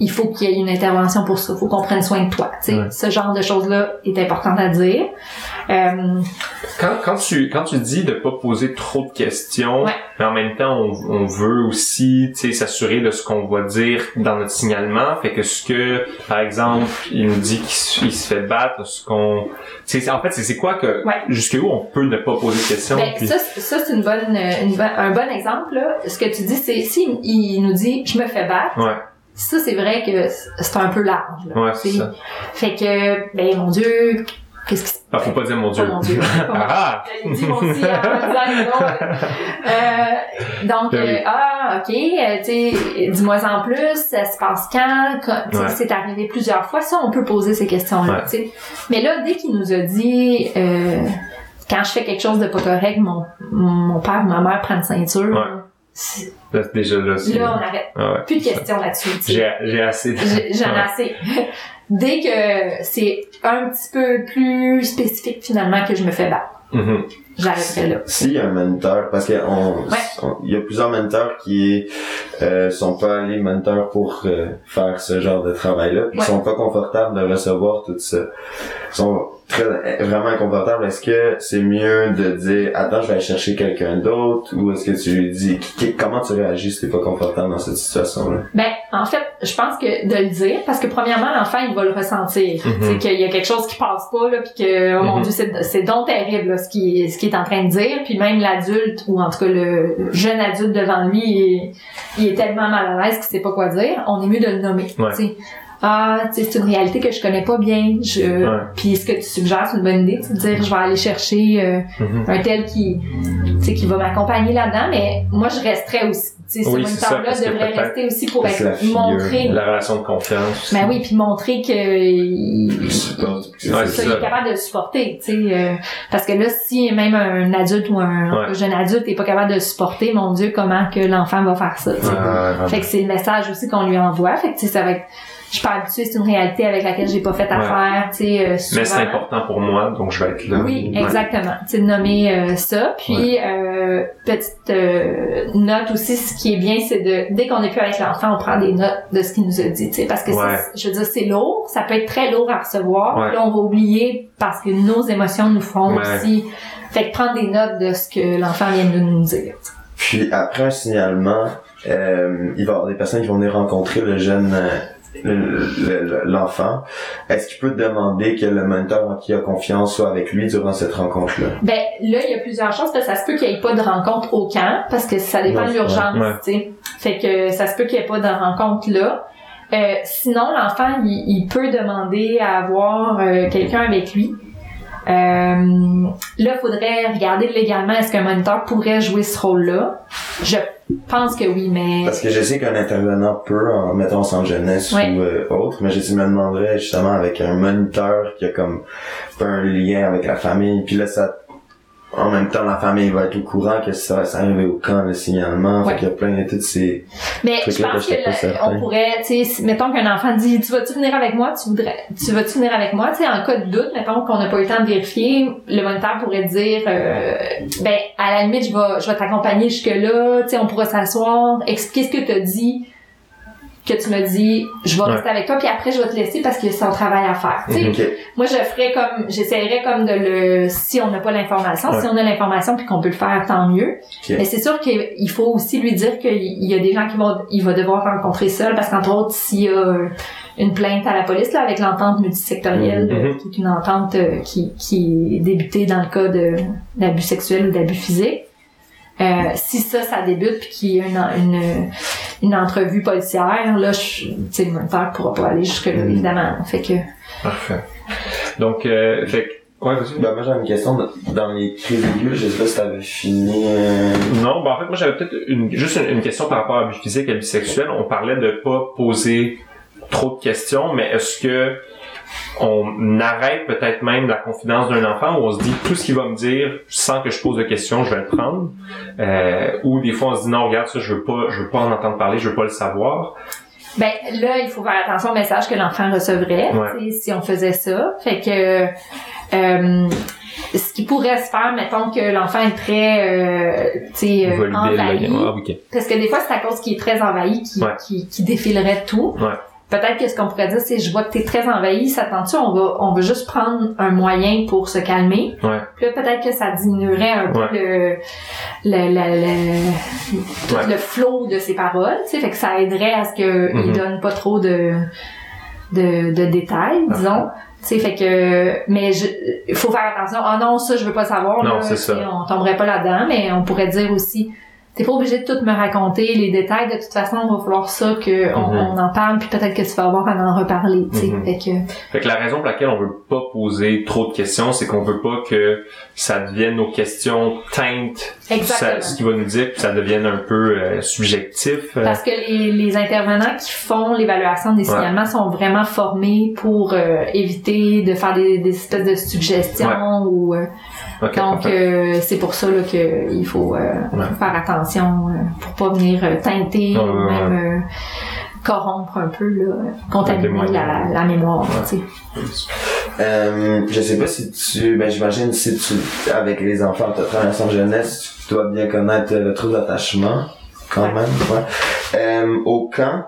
il faut qu'il y ait une intervention pour ça, faut qu'on prenne soin de toi. Ouais. Ce genre de choses-là est important à dire. Euh, Quand, quand tu quand tu dis de pas poser trop de questions, Ouais. mais en même temps on, on veut aussi s'assurer de ce qu'on va dire dans notre signalement, fait que ce que par exemple il nous dit qu'il se- il fait battre, ce qu'on en fait c'est quoi que Ouais. jusqu'où on peut ne pas poser de questions Ben, puis- ça, c'est- ça c'est une bonne, une un bon exemple. Là. Ce que tu dis, c'est si il nous dit je me fais battre, ça c'est vrai que c'est un peu large. Là, ouais c'est ça. Fait que, ben mon Dieu, qu'est-ce qui se Ah, faut pas dire mon dieu. Oh *laughs* mon Dieu. ah, dit mon Dieu. Euh, donc, Ben oui. euh, ah, ok, euh, tu sais, dis-moi en plus, ça se passe quand, quand tu sais, Ouais. c'est arrivé plusieurs fois, ça, on peut poser ces questions-là, Ouais. tu sais. Mais là, dès qu'il nous a dit, euh, quand je fais quelque chose de pas correct, mon, mon père ou ma mère prend une ceinture, Ouais. Là, déjà là c'est là, on arrête. ah ouais. Plus de questions là-dessus, tu sais. J'ai j'ai assez J'en ai Ouais. assez. *laughs* Dès que c'est un petit peu plus spécifique finalement que je me fais battre, Mhm. j'arrêterai là. S'il y a un mentor, parce qu'il Ouais. y a plusieurs mentors qui euh, sont pas allés mentors pour euh, faire ce genre de travail-là, Ouais. sont pas confortables de recevoir tout ça. Ils sont très vraiment inconfortables. Est-ce que c'est mieux de dire attends, je vais aller chercher quelqu'un d'autre, ou est-ce que tu lui dis qui- comment tu réagis si t'es pas confortable dans cette situation-là? Ben, en fait, je pense que de le dire, parce que premièrement, l'enfant, il va le ressentir. Mhm. C'est qu'il y a quelque chose qui passe pas, là, puis que, oh mon Mhm. Dieu, c'est, c'est donc terrible, là, ce qu'il ce qu'il est en train de dire. Puis même l'adulte, ou en tout cas le jeune adulte devant lui, il est, il est tellement mal à l'aise qu'il sait pas quoi dire. On est mieux de le nommer. Ouais. Ah, tu sais, c'est une réalité que je connais pas bien. Je, Ouais. Puis ce que tu suggères, c'est une bonne idée, tu sais, de dire, je vais aller chercher euh, Mhm. un tel qui, tu sais, qui va m'accompagner là-dedans, mais moi, je resterais aussi. Tu sais, Oui, ce moniteur-là devrait rester aussi pour C'est la être figure. montré. La relation de confiance. Ben oui, puis montrer que il, il- Ouais, ça, est capable de le supporter, tu sais, euh, parce que là, si même un adulte ou un Ouais. un jeune adulte est pas capable de le supporter, mon Dieu, comment que l'enfant va faire ça. Ouais. Fait que c'est le message aussi qu'on lui envoie, fait que tu sais, ça va être, je suis pas habituée, c'est une réalité avec laquelle j'ai pas fait affaire, tu sais, euh, Mais c'est important pour moi, donc je vais être là. Oui, Ouais. exactement. Tu sais, de nommer euh, ça. Puis, euh, petite euh, note aussi, ce qui est bien, c'est de, dès qu'on est plus avec l'enfant, on prend des notes de ce qu'il nous a dit, tu sais, parce que je veux dire, c'est lourd, ça peut être très lourd à recevoir. Ouais. Puis là, on va oublier parce que nos émotions nous font Ouais. aussi. Fait que prendre des notes de ce que l'enfant vient de nous dire. Puis après un signalement, euh, il va y avoir des personnes qui vont venir rencontrer le jeune, euh, l'enfant. Est-ce qu'il peut demander que le mentor en qui il a confiance soit avec lui durant cette rencontre-là? Ben là, il y a plusieurs choses parce que ça se peut qu'il n'y ait pas de rencontre au camp parce que ça dépend de l'urgence, ouais. tu sais. Fait que ça se peut qu'il n'y ait pas de rencontre là. Euh, sinon, l'enfant, il, il peut demander à avoir euh, quelqu'un avec lui. Euh, là, il faudrait regarder légalement est-ce qu'un moniteur pourrait jouer ce rôle-là. Je pense que oui, mais Parce que je sais qu'un intervenant peut, en mettant en jeunesse Ouais. ou euh, autre, mais je me demanderais justement avec un moniteur qui a comme un lien avec la famille, puis là ça en même temps la famille va être au courant que ça va s'arriver au camp le signalement, Ouais. fait qu'il y a plein de toutes ces Mais je que pense que on pourrait, tu sais, mettons qu'un enfant dit, tu vas-tu venir avec moi, tu voudrais, tu vas-tu venir avec moi, tu sais, en cas de doute, mettons qu'on n'a pas eu le temps de vérifier, le moniteur pourrait dire, euh, ben, à la limite, je vais, je vais t'accompagner jusque là, tu sais, on pourra s'asseoir, expliquer ce que t'as dit, que tu me dis, je vais Ouais. rester avec toi, puis après, je vais te laisser parce qu'il y a son travail à faire. Tu sais, Mhm. Ok. moi, je ferais comme, j'essaierais comme de le, si on n'a pas l'information, Ouais. si on a l'information puis qu'on peut le faire, tant mieux. Ok. Mais c'est sûr qu'il faut aussi lui dire qu'il y a des gens qui vont, il va devoir rencontrer seul parce qu'entre autres, s'il y a une plainte à la police, là, avec l'entente multisectorielle, Mhm. qui est une entente euh, qui, qui est débutée dans le cas de, d'abus sexuels ou d'abus physiques, euh, si ça, ça débute puis qu'il y a une, une, une entrevue policière, là, je, tu sais, le moniteur pourra pas aller jusque-là, Mhm. évidemment. Fait que, Parfait. Donc, euh, fait que- ouais, vas-y. Ben, moi, j'avais une question dans les crises aiguës. Je sais pas si t'avais fini. euh, Non, ben en fait, moi j'avais peut-être une, juste une, une question par rapport à abus physique, abus sexuel. On parlait de pas poser trop de questions, mais est-ce que on arrête peut-être même la confidence d'un enfant où on se dit tout ce qu'il va me dire sans que je pose de questions, je vais le prendre. Euh, ou des fois on se dit non, regarde ça, je veux pas, je veux pas en entendre parler, je veux pas le savoir. Ben là, il faut faire attention au message que l'enfant recevrait Ouais. si on faisait ça. Fait que euh, ce qui pourrait se faire, mettons que l'enfant est très euh, envahi. ah, ok. Parce que des fois, c'est à cause qu'il est très envahi qui, Ouais. qui, qui défilerait tout. Ouais. Peut-être que ce qu'on pourrait dire, c'est je vois que t'es très envahi, ça tente on va, on va juste prendre un moyen pour se calmer. Ouais. Puis là, peut-être que ça diminuerait un peu Ouais. le, le, le, le, tout Ouais. le flow de ses paroles, tu sais, fait que ça aiderait à ce que Mhm. il donne pas trop de, de, de détails, disons. Tu sais, fait que, mais il faut faire attention. Ah non, ça, je veux pas savoir. Non, c'est ça. On tomberait pas là-dedans, mais on pourrait dire aussi, t'es pas obligé de tout me raconter les détails. De toute façon, il va falloir ça que Mhm. on en parle, puis peut-être que tu vas avoir à en reparler. Fait que, Fait que la raison pour laquelle on veut pas poser trop de questions, c'est qu'on veut pas que ça devienne nos questions teintes exactement. ça- ce qu'il va nous dire, puis ça devienne un peu euh, subjectif. euh. Parce que les, les intervenants qui font l'évaluation des Ouais. signalements sont vraiment formés pour euh, éviter de faire des, des espèces de suggestions ou euh, donc c'est pour ça là que il faut, Ouais. faut faire attention euh, pour pas venir euh, teinter ou même euh, corrompre un peu là, contaminer la, la mémoire. Ouais. tu sais. Euh, je sais pas si tu, ben j'imagine si tu, avec les enfants de transition jeunesse, tu dois bien connaître le trouble d'attachement, quand Ouais. même, ouais. Euh, au camp,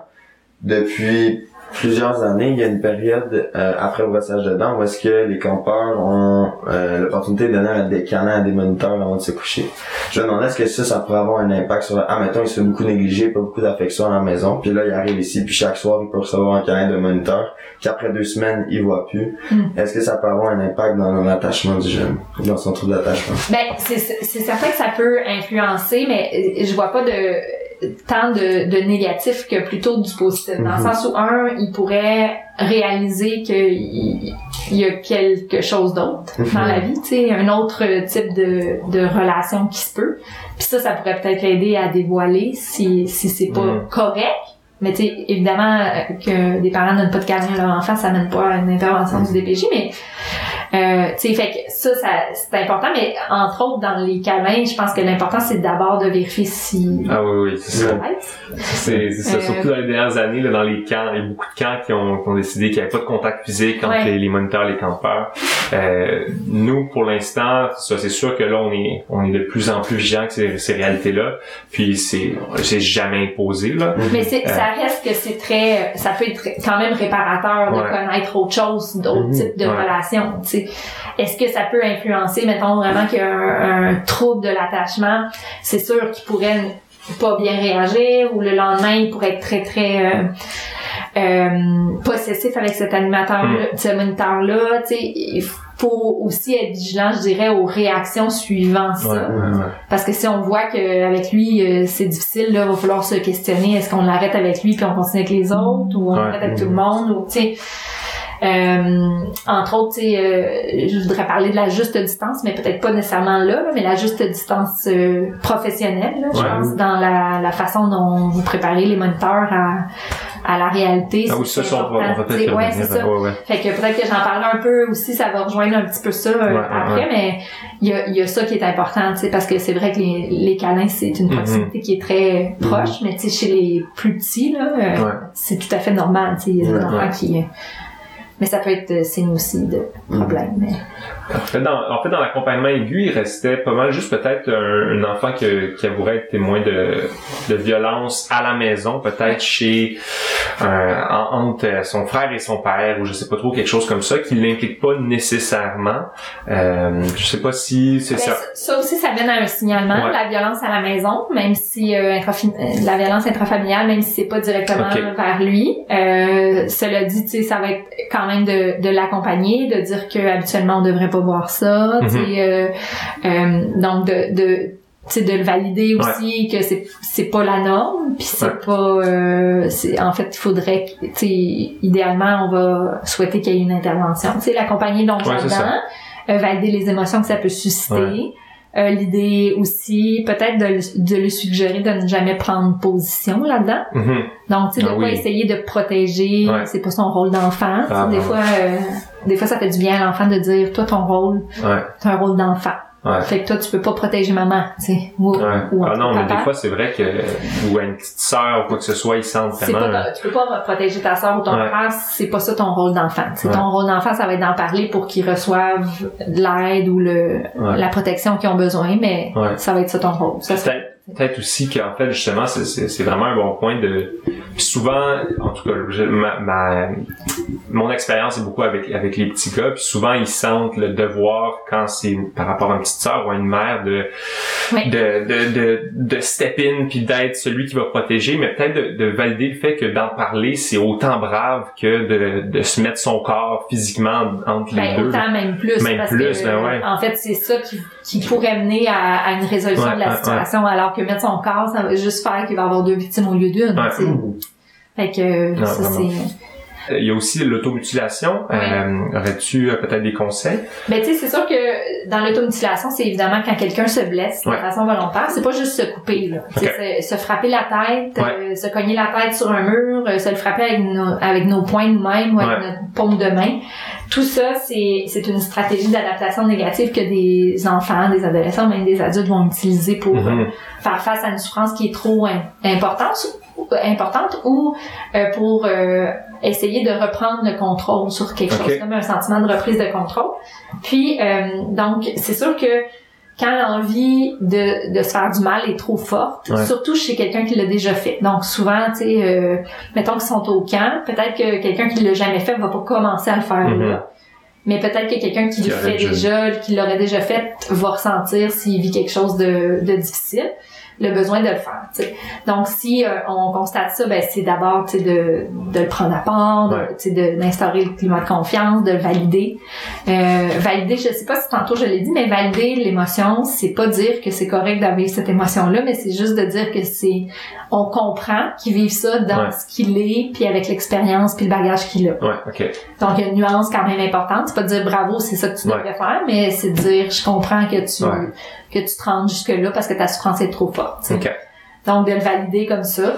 depuis plusieurs années, il y a une période euh, après le brossage de dents où est-ce que les campeurs ont euh, l'opportunité de donner des câlins à des moniteurs avant de se coucher. Je me demandais est-ce que ça, ça pourrait avoir un impact sur... Ah, mettons, il se fait beaucoup négliger, pas beaucoup d'affection à la maison, puis là, il arrive ici, puis chaque soir, il peut recevoir un câlin de moniteur, qu'après deux semaines, il voit plus. Mm. Est-ce que ça peut avoir un impact dans l'attachement du jeune, dans son trouble d'attachement? Ben, c'est c'est certain que ça peut influencer, mais euh, je vois pas de tant de, de négatif que plutôt du positif. Dans le Mhm. sens où, un, il pourrait réaliser qu'il il y a quelque chose d'autre dans Mhm. la vie, tu sais, un autre type de, de relation qui se peut. Puis ça, ça pourrait peut-être l'aider à dévoiler si, si c'est pas Mhm. correct. Mais tu sais, évidemment, euh, que des parents donnent pas de câlin à leur enfant, ça mène pas à une intervention du DPJ, mais euh, tu sais, fait que ça, ça c'est important, mais entre autres, dans les câlins, je pense que l'important, c'est d'abord de vérifier si... Ah oui, oui, c'est ça. C'est ça. Euh, Surtout dans les dernières années, là, dans les camps, il y a beaucoup de camps qui ont, qui ont décidé qu'il n'y avait pas de contact physique entre Ouais. les, les moniteurs et les campeurs. Euh, nous, pour l'instant, ça, c'est sûr que là, on est, on est de plus en plus vigilants que ces, ces réalités-là. Puis c'est, c'est jamais imposé, là. Mais c'est, ça reste que c'est très, ça peut être quand même réparateur de Ouais. connaître autre chose, d'autres Mhm. types de Ouais. relations, tu sais. Est-ce que ça peut influencer, mettons vraiment qu'il y a un, un trouble de l'attachement? C'est sûr qu'il pourrait pas bien réagir ou le lendemain, il pourrait être très, très, euh, euh, possessif avec cet animateur-là, ce moniteur-là, tu sais. Il faut aussi être vigilant, je dirais, aux réactions suivant ça. Ouais, ouais, ouais. Parce que si on voit qu'avec lui, euh, c'est difficile, là, va falloir se questionner. Est-ce qu'on l'arrête avec lui puis on continue avec les autres ou on Ouais. l'arrête avec tout le monde ou, tu sais... Euh, entre autres, euh, je voudrais parler de la juste distance, mais peut-être pas nécessairement là, là, mais la juste distance euh, professionnelle, là, je pense, dans la, la façon dont vous préparez les moniteurs à, à la réalité. Ah oui, ça, ça, on va, peut-être ouais, c'est ça. Ouais, ouais. Fait que peut-être que j'en parlerai un peu aussi, ça va rejoindre un petit peu ça euh, après, mais il y a, y a ça qui est important, tu sais, parce que c'est vrai que les, les câlins, c'est une Mhm. proximité qui est très proche, mais tu sais, chez les plus petits, là, euh, c'est tout à fait normal, tu sais, il y a des enfants qui... euh, mais ça peut être euh, signe aussi de problème. mais- En fait, dans, en fait, dans l'accompagnement aigu, il restait pas mal juste peut-être un, un enfant que, qui avouerait être témoin de, de violence à la maison, peut-être chez euh, en- entre son frère et son père, ou je sais pas trop, quelque chose comme ça, qui l'implique pas nécessairement. Euh, je sais pas si c'est Ben, ça. ça. aussi, ça mène à un signalement, Ouais. la violence à la maison, même si euh, euh, la violence intrafamiliale, même si c'est pas directement vers lui. Euh, cela dit, ça va être quand même de, de l'accompagner, de dire que habituellement on devrait pas voir ça, Mhm. euh, euh, donc de, de sais, de le valider aussi que c'est c'est pas la norme puis c'est Ouais. pas euh, c'est en fait il faudrait tu idéalement on va souhaiter qu'il y ait une intervention tu sais l'accompagner Ouais, c'est euh, valider les émotions que ça peut susciter Euh, l'idée aussi peut-être de, le- de lui suggérer de ne jamais prendre position là-dedans Mhm. donc tu sais de Ah pas oui. essayer de protéger c'est pas son rôle d'enfant Ah, des ouais. fois des fois ça fait du bien à l'enfant de dire toi ton rôle Ouais. t'as un rôle d'enfant Ouais. fait que toi, tu peux pas protéger maman, tu sais. Ou, Ouais. ou en Ah non, mais des fois, c'est vrai que, ou une petite sœur ou quoi que ce soit, ils sentent C'est vraiment. pas, tu peux pas protéger ta soeur ou ton Ouais. frère, c'est pas ça ton rôle d'enfant. C'est ton rôle d'enfant, ça va être d'en parler pour qu'ils reçoivent de l'aide ou le, la protection qu'ils ont besoin, mais ça va être ça ton rôle. C'est- Peut-être peut-être aussi qu'en fait justement c'est- c'est c'est vraiment un bon point de souvent en tout cas je- ma, ma mon expérience est beaucoup avec avec les petits gars puis souvent ils sentent le devoir quand c'est par rapport à une petite sœur ou à une mère de Oui. de, de de de step in puis d'être celui qui va protéger mais peut-être de, de valider le fait que d'en parler c'est autant brave que de de se mettre son corps physiquement entre les Ben, deux autant même plus. Même parce plus, que, ben ouais. En fait, c'est ça qui, qui pourrait mener à, à une résolution Ouais, de la ouais, situation, alors que mettre son corps, ça va juste faire qu'il va avoir deux victimes au lieu d'une. Fait que Non, ça, c'est... Euh, il y a aussi l'automutilation Oui. euh, aurais-tu euh, peut-être des conseils? Ben tu sais, c'est sûr que dans l'automutilation, c'est évidemment quand quelqu'un se blesse Ouais. de façon volontaire, c'est pas juste se couper là. C'est se frapper la tête, Ouais. euh, se cogner la tête sur un mur, euh, se le frapper avec nos, avec nos poings nous-mêmes ou avec Ouais. notre paume de main. Tout ça, c'est une stratégie d'adaptation négative que des enfants, des adolescents, même des adultes vont utiliser pour Mhm. euh, faire face à une souffrance qui est trop im- importante importante ou euh, pour euh, essayer de reprendre le contrôle sur quelque chose comme un sentiment de reprise de contrôle puis euh, donc c'est sûr que quand l'envie de, de se faire du mal est trop forte, Ouais. surtout chez quelqu'un qui l'a déjà fait. Donc souvent, tu sais, mettons qu'ils sont au camp, peut-être que quelqu'un qui l'a jamais fait va pas commencer à le faire Mhm. là. Mais peut-être que quelqu'un qui, Qui le fait déjà, qui l'aurait déjà fait, va ressentir s'il vit quelque chose de, de difficile, le besoin de le faire. Donc si euh, on constate ça, ben c'est d'abord de, de le prendre à part, de- d'instaurer le climat de confiance, de le valider. Euh, valider, je sais pas si tantôt je l'ai dit, mais valider l'émotion, c'est pas dire que c'est correct d'avoir cette émotion-là, mais c'est juste de dire que c'est, on comprend qu'il vive ça dans Ouais. ce qu'il est, puis avec l'expérience, puis le bagage qu'il a. ouais ok Donc il y a une nuance quand même importante. C'est pas de dire bravo, c'est ça que tu Ouais. devrais faire, mais c'est de dire je comprends que tu. Que tu te rendes jusque là parce que ta souffrance est trop forte. Donc de le valider comme ça.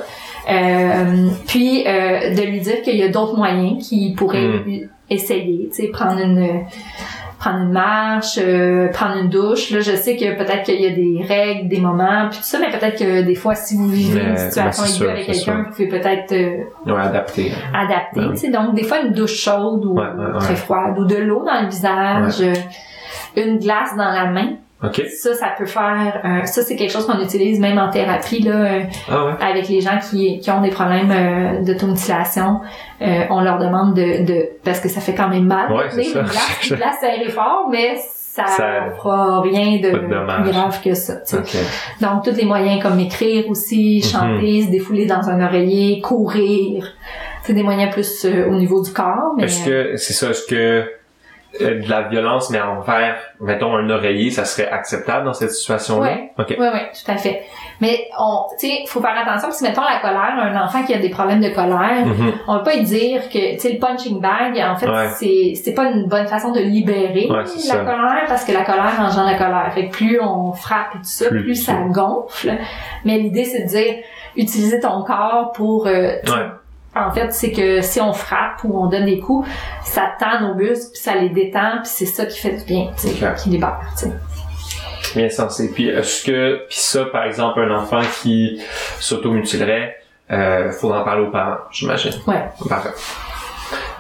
Euh, puis euh, de lui dire qu'il y a d'autres moyens qu'il pourrait Mm. essayer, tu sais, prendre une prendre une marche, euh, prendre une douche. Là, je sais que peut-être qu'il y a des règles, des moments, puis tout ça, mais peut-être que des fois, si vous vivez Mais- une situation ben, c'est aiguë avec quelqu'un, vous pouvez peut-être euh, ouais adapter. Oui. sais. Donc, des fois, une douche chaude ou Ouais, très froide, ou de l'eau dans le visage, une glace dans la main. Ok Ça, ça peut faire... euh, ça, c'est quelque chose qu'on utilise même en thérapie, là, euh, ah ouais avec les gens qui, qui ont des problèmes euh, d'automutilation. Euh, on leur demande de, de... Parce que ça fait quand même mal. Ouais, c'est ça. Une glace, serrée fort, mais ça, Ça- fera rien de de grave que ça. tu sais. ok Donc, tous les moyens comme écrire aussi, Mhm. chanter, se défouler dans un oreiller, courir. C'est des moyens plus euh, au niveau du corps, mais... est-ce que c'est ça est-ce que de la violence mais envers mettons un oreiller ça serait acceptable dans cette situation là Ouais. ok Oui, oui, tout à fait. Mais on, tu sais, faut faire attention parce que mettons la colère, un enfant qui a des problèmes de colère, Mhm. on va pas lui dire que, tu sais, le punching bag, en fait, Ouais. c'est, c'est pas une bonne façon de libérer Ouais, la ça. colère parce que la colère engendre la colère. Fait que plus on frappe et tout ça, Plus- plus, ça gonfle. Mais l'idée, c'est de dire, utiliser ton corps pour, euh, Ouais. En fait, c'est que si on frappe ou on donne des coups, ça tend nos muscles, puis ça les détend, puis c'est ça qui fait du bien, qui libère, bien sensé puis est-ce que puis ça par exemple un enfant qui s'automutilerait euh, faut en parler aux parents j'imagine Ouais. Parfait.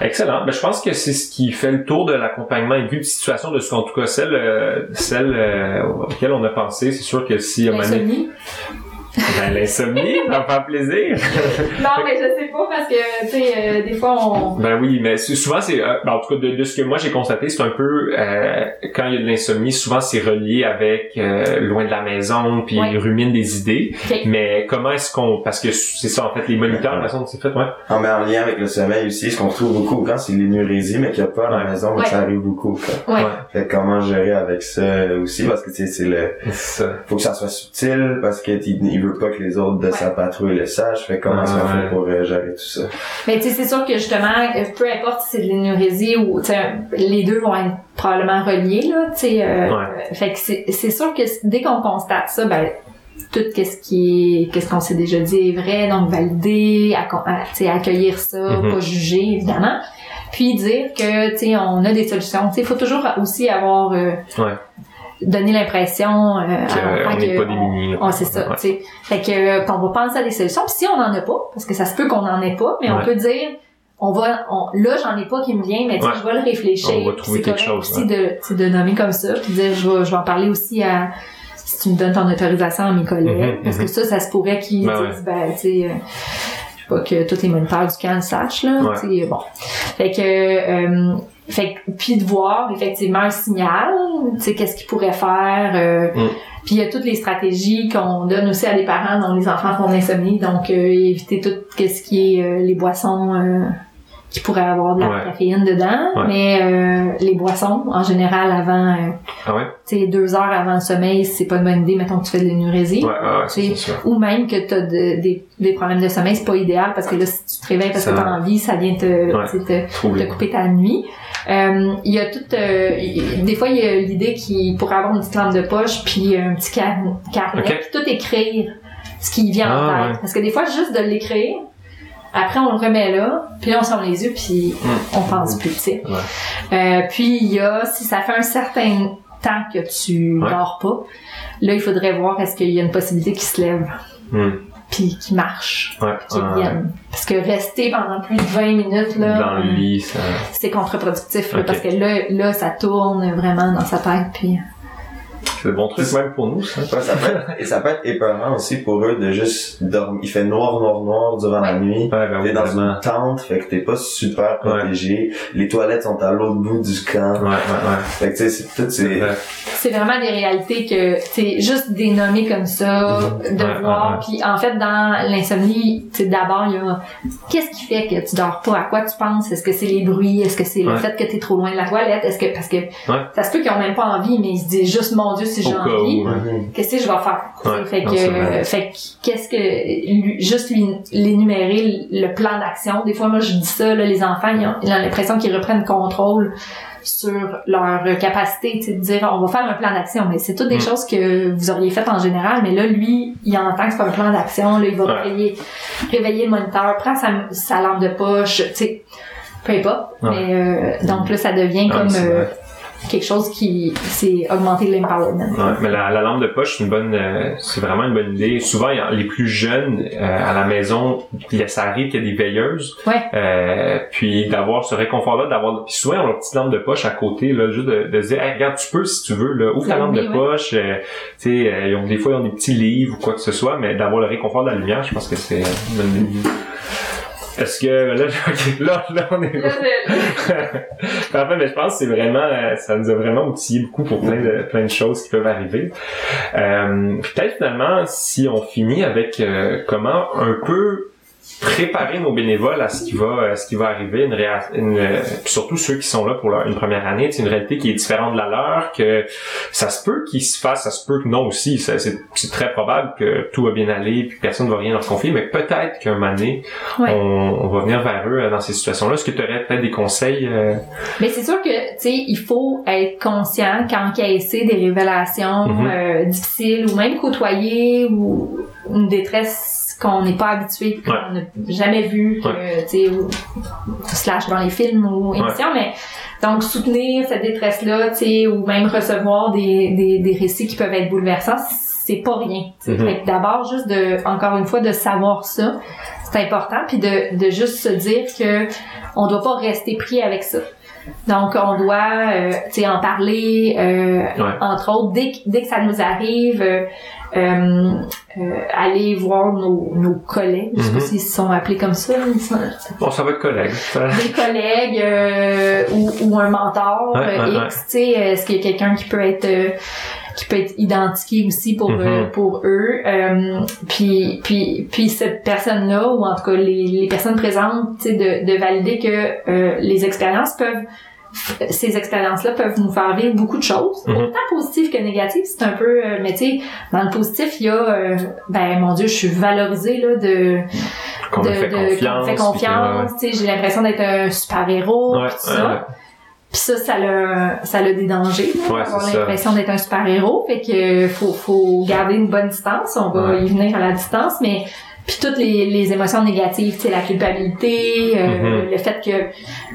Excellent. Ben, je pense que c'est ce qui fait le tour de l'accompagnement aigu de situation, de ce qu'en tout cas celle, euh, celle euh, auquel on a pensé. C'est sûr que si à *laughs* Ben, l'insomnie, ça va faire plaisir. Non, mais je sais pas parce que, tu sais, euh, des fois, on... Ben oui, mais souvent c'est, euh, ben, en tout cas de, de ce que moi j'ai constaté, c'est un peu euh, quand il y a de l'insomnie, souvent c'est relié avec euh, loin de la maison, puis Ouais. il rumine des idées. Mais comment est-ce qu'on, parce que c'est ça en fait les moniteurs, la façon dont c'est fait, ouais. En, mais en lien avec le sommeil aussi, ce qu'on retrouve beaucoup quand c'est l'énurésie, mais qu'il n'y a pas à la Ouais. maison, mais Ouais. ça arrive beaucoup. Quoi. Ouais. Fait que comment gérer avec ça aussi, parce que tu sais, c'est le, C'est ça. faut que ça soit subtil, parce que il veut pas que les autres de sa patrouille le sachent. Fait comment ça ouais. fait pour euh, gérer tout ça? Mais tu sais, c'est sûr que justement, euh, peu importe si c'est de l'énurésie ou, tu sais, les deux vont être probablement reliés, là, tu sais. euh, Ouais. euh, Fait que c'est c'est sûr que dès qu'on constate ça, ben, tout qu'est-ce qui est, qu'est-ce qu'on s'est déjà dit est vrai, donc valider, acco- à- tu sais, accueillir ça, Mhm. pas juger, évidemment. Puis dire que, tu sais, on a des solutions. Tu sais, il faut toujours aussi avoir, euh, Ouais. Donner l'impression, euh, à l'enfant on n'est pas on- démunis. là. ah, c'est ça, Ouais. tu sais. Fait que euh, qu'on va penser à des solutions. Puis si on en a pas, parce que ça se peut qu'on en ait pas, mais on Ouais. peut dire on va on, là j'en ai pas qui me vient, mais Ouais. je vais le réfléchir. On va trouver quelque chose, aussi de, tu sais, de nommer comme ça, puis dire je vais, je vais en parler aussi à si tu me donnes ton autorisation à mes collègues, Mhm, parce mhm. que ça, ça se pourrait qu'ils Ben disent ben tu sais euh, je sais pas que tous les moniteurs du camp le sachent là, Ouais. tu sais bon. Fait que euh, fait que- puis de voir effectivement un signal, tu sais qu'est-ce qu'ils pourraient faire euh, Mm. puis il y a toutes les stratégies qu'on donne aussi à des parents dont les enfants font de l'insomnie, donc euh, éviter tout ce qui est euh, les boissons euh, qui pourraient avoir de la Ouais. caféine dedans, Ouais. mais euh, les boissons en général avant, euh, Ah ouais? tu sais deux heures avant le sommeil, c'est pas une bonne idée. Mettons que tu fais de l'énurésie. Ou même que tu as des, des problèmes de sommeil, c'est pas idéal parce que là, si tu te réveilles parce Ça- que t'as envie, ça vient te, te, de couper ta nuit. Euh, Il y a tout, euh, il- des fois il y a l'idée qu'il pourrait avoir une petite lampe de poche puis un petit car- carnet puis tout écrire ce qui vient en Ah, tête. ouais. Parce que des fois juste de l'écrire, après on le remet là, puis là on ferme les yeux puis Hmm. on pense plus, tu sais. Ouais. Euh, puis il y a si ça fait un certain temps que tu Ouais. dors pas, là il faudrait voir est-ce qu'il y a une possibilité qu'il se lève Hmm. Puis qu'il marche Ouais. ouais. revienne. Parce que rester pendant plus de 20 minutes, là, Dans le lit, ça. c'est contre-productif, parce que là, là, ça tourne vraiment dans sa tête, puis... C'est le bon truc même pour nous, ça. Ouais, ça peut être, et ça peut être épeurant aussi pour eux de juste dormir. Il fait noir, noir, noir durant la nuit. Ouais, ben oui, T'es dans vraiment. une tente, fait que t'es pas super protégé. Les toilettes sont à l'autre bout du camp. Ouais, ouais, ouais. Fait que tu sais, c'est tout, c'est... Ouais. C'est vraiment des réalités que, c'est juste des nommés comme ça, Mhm. de Ouais, voir, puis en fait, dans l'insomnie, tu d'abord, il y a, qu'est-ce qui fait que tu dors pas? À quoi tu penses? Est-ce que c'est les bruits? Est-ce que c'est le fait que t'es trop loin de la toilette? Est-ce que, parce que, ça se peut qu'ils ont même pas envie, mais ils se disent juste, mon Dieu, ouais. Mhm. qu'est-ce que je vais faire? Ouais, fait que, c'est fait que, qu'est-ce que, juste lui, l'énumérer, le plan d'action. Des fois, moi, je dis ça, là, les enfants, ils ont, ils ont l'impression qu'ils reprennent contrôle sur leur capacité, tu sais, de dire, on va faire un plan d'action. Mais c'est toutes des Mm. choses que vous auriez faites en général. Mais là, lui, il entend que c'est pas un plan d'action, là, il va Ouais. réveiller, réveiller le moniteur, prend sa, sa lampe de poche, tu sais, peu importe. Ouais. Mais, euh, donc là, ça devient Ah, comme, c'est euh. Quelque chose qui, c'est augmenter l'empowerment. Ouais, mais la, la lampe de poche, c'est une bonne, euh, c'est vraiment une bonne idée. Souvent, les plus jeunes euh, à la maison, il y a, ça arrive qu'il y a des veilleuses. Ouais. Euh, puis d'avoir ce réconfort-là, d'avoir, puis souvent, on a une petite lampe de poche à côté, là, juste de, de se dire, Hey, regarde, tu peux si tu veux, là, ouvre ta La lampe de poche. euh, tu sais, euh, ils ont des fois, ils ont des petits livres ou quoi que ce soit, mais d'avoir le réconfort de la lumière, je pense que c'est une bonne idée. Est-ce que là, *laughs* ok, là, là, on est Là, c'est- en fait, mais je pense que c'est vraiment, euh, ça nous a vraiment outillé beaucoup pour plein de plein de choses qui peuvent arriver. Euh, Peut-être finalement, si on finit avec euh, comment un peu préparer nos bénévoles à ce qui va à ce qui va arriver une, réa- une euh, surtout ceux qui sont là pour leur, une première année c'est une réalité qui est différente de la leur que ça se peut qu'ils se fassent ça se peut que non aussi c'est très probable que tout va bien aller puis personne ne va rien leur confier mais peut-être qu'un moment donné Ouais. on, on va venir vers eux euh, dans ces situations là est-ce que tu aurais peut-être des conseils euh, Mais c'est sûr que, tu sais, il faut être conscient qu'encaisser des révélations Mhm. euh, difficiles ou même côtoyer ou une détresse qu'on n'est pas habitué, qu'on n'a jamais vu, que, tu sais, ou- slash dans les films ou émissions, mais donc soutenir cette détresse-là, ou même recevoir des, des, des récits qui peuvent être bouleversants, c'est pas rien. Mhm. Que d'abord, juste de, encore une fois, de savoir ça, c'est important, puis de, de juste se dire que on doit pas rester pris avec ça. Donc, on doit, euh, tu sais, en parler, euh, Ouais. entre autres, dès, que- dès que ça nous arrive, euh, euh, euh, aller voir nos, nos collègues, je sais Mhm. pas s'ils sont appelés comme ça, Bon, ça va être collègue. Ça- des collègues euh, ou, ou un mentor Ouais, euh, ouais, X, tu sais, est-ce qu'il y a quelqu'un qui peut être euh, qui peut être identifié aussi pour Mhm. euh, pour eux? Euh, puis puis puis cette personne là ou en tout cas les, les personnes présentes tu sais de, de valider que euh, les expériences peuvent ces expériences-là peuvent nous faire vivre beaucoup de choses, Mhm. autant positives que négatives. C'est un peu, euh, mais tu sais, dans le positif, il y a, euh, ben mon Dieu, je suis valorisée là de Qu'on de, me fait de- confiance. fait confiance, tu sais, j'ai l'impression d'être un super héros, Ouais, pis tout ça. ouais. Puis ça, ça a, ça a des dangers, Ouais, l'impression d'être un super héros. Fait que faut, faut garder une bonne distance. On va Ouais. y venir à la distance, mais puis toutes les, les émotions négatives, tu sais, la culpabilité, euh, Mhm. le fait que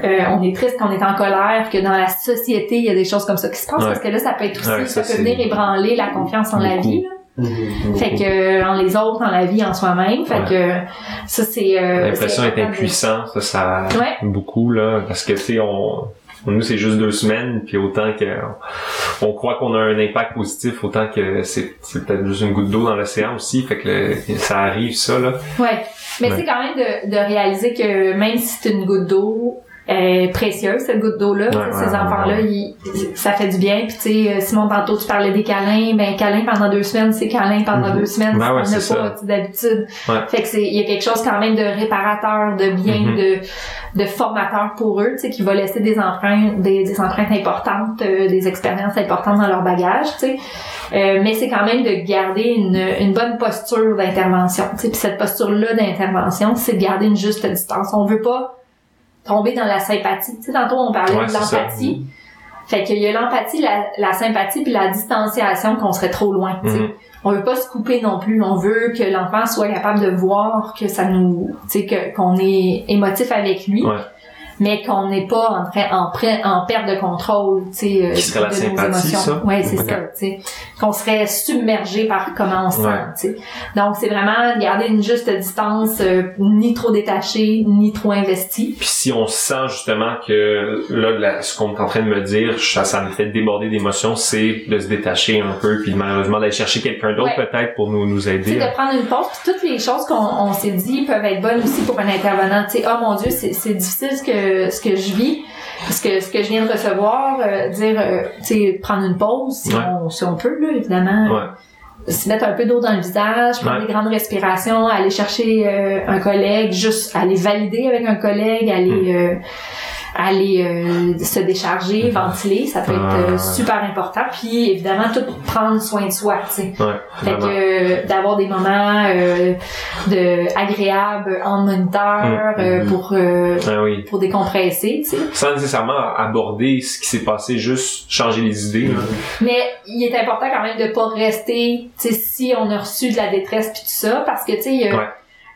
euh, on est triste, qu'on est en colère, que dans la société il y a des choses comme ça qui se passent, Ouais. parce que là ça peut être aussi, Ouais, ça, ça, peut venir c'est ébranler la confiance en la vie. là. Fait que en les autres, en la vie, en soi-même. Fait Ouais. que ça c'est. euh, L'impression c'est d'être impuissant, ça, ça Ouais. beaucoup, là, parce que, tu sais, on, nous, c'est juste deux semaines, puis autant que on croit qu'on a un impact positif, autant que c'est, peut-être juste une goutte d'eau dans l'océan aussi, fait que le- ça arrive, ça, là. Ouais. Mais Ouais. c'est quand même de, de réaliser que même si c'est une goutte d'eau est précieuse, cette goutte d'eau-là, Ouais, ces ouais, enfants-là, ouais. ils- ça fait du bien. Puis tu sais, euh, Simon, tantôt tu parlais des câlins, ben câlin pendant deux semaines, c'est câlin pendant Mhm. deux semaines, Ben c'est as pas d'habitude. Ouais. Fait que c'est, il y a quelque chose quand même de réparateur, de bien, Mhm. de, de formateur pour eux, tu sais, qui va laisser des empreintes, des, des empreintes importantes, euh, des expériences importantes dans leur bagage, tu sais. Euh, mais c'est quand même de garder une, une bonne posture d'intervention. tu sais. Puis cette posture-là d'intervention, c'est de garder une juste distance. On veut pas tomber dans la sympathie. Tu sais, tantôt on parlait Ouais, de l'empathie. Fait qu'il y a l'empathie, la, la sympathie puis la distanciation qu'on serait trop loin. sais. Mhm. On veut pas se couper non plus. On veut que l'enfant soit capable de voir que ça nous, tu sais, que qu'on est émotif avec lui, Ouais. Mais qu'on n'est pas en train, en, perte de contrôle, tu sais, euh, Qui serait la de sympathie, nos émotions. ça? Ouais, c'est ça, tu sais, qu'on serait submergé par comment on se sent, Ouais. tu sais. Donc c'est vraiment garder une juste distance, euh, ni trop détaché, ni trop investi. Puis si on sent justement que là, la- ce qu'on est en train de me dire, ça, ça me fait déborder d'émotions, c'est de se détacher un peu, puis malheureusement d'aller chercher quelqu'un d'autre Ouais. peut-être pour nous, nous aider. de prendre une pause, puis toutes les choses qu'on on s'est dit peuvent être bonnes aussi pour un intervenant. Tu sais, oh mon Dieu, c'est c'est difficile ce que ce que je vis, ce que ce que je viens de recevoir, euh, dire, euh, tu sais, prendre une pause si Ouais. on si on peut là, évidemment. Ouais. Se mettre un peu d'eau dans le visage, prendre Ouais. des grandes respirations, aller chercher euh, un collègue, juste aller valider avec un collègue, aller Hmm. euh, aller euh, se décharger, ventiler, ça peut être Ah. euh, super important. Puis évidemment tout prendre soin de soi, tu sais. Ouais, Fait que euh, d'avoir des moments euh, de agréables en moniteur Mm. euh, Mhm. pour euh, Ah oui. pour décompresser, tu sais. Sans nécessairement aborder ce qui s'est passé, juste changer les idées. là. Mais il est important quand même de pas rester, tu sais, si on a reçu de la détresse puis tout ça, parce que tu sais, il y a- Ouais.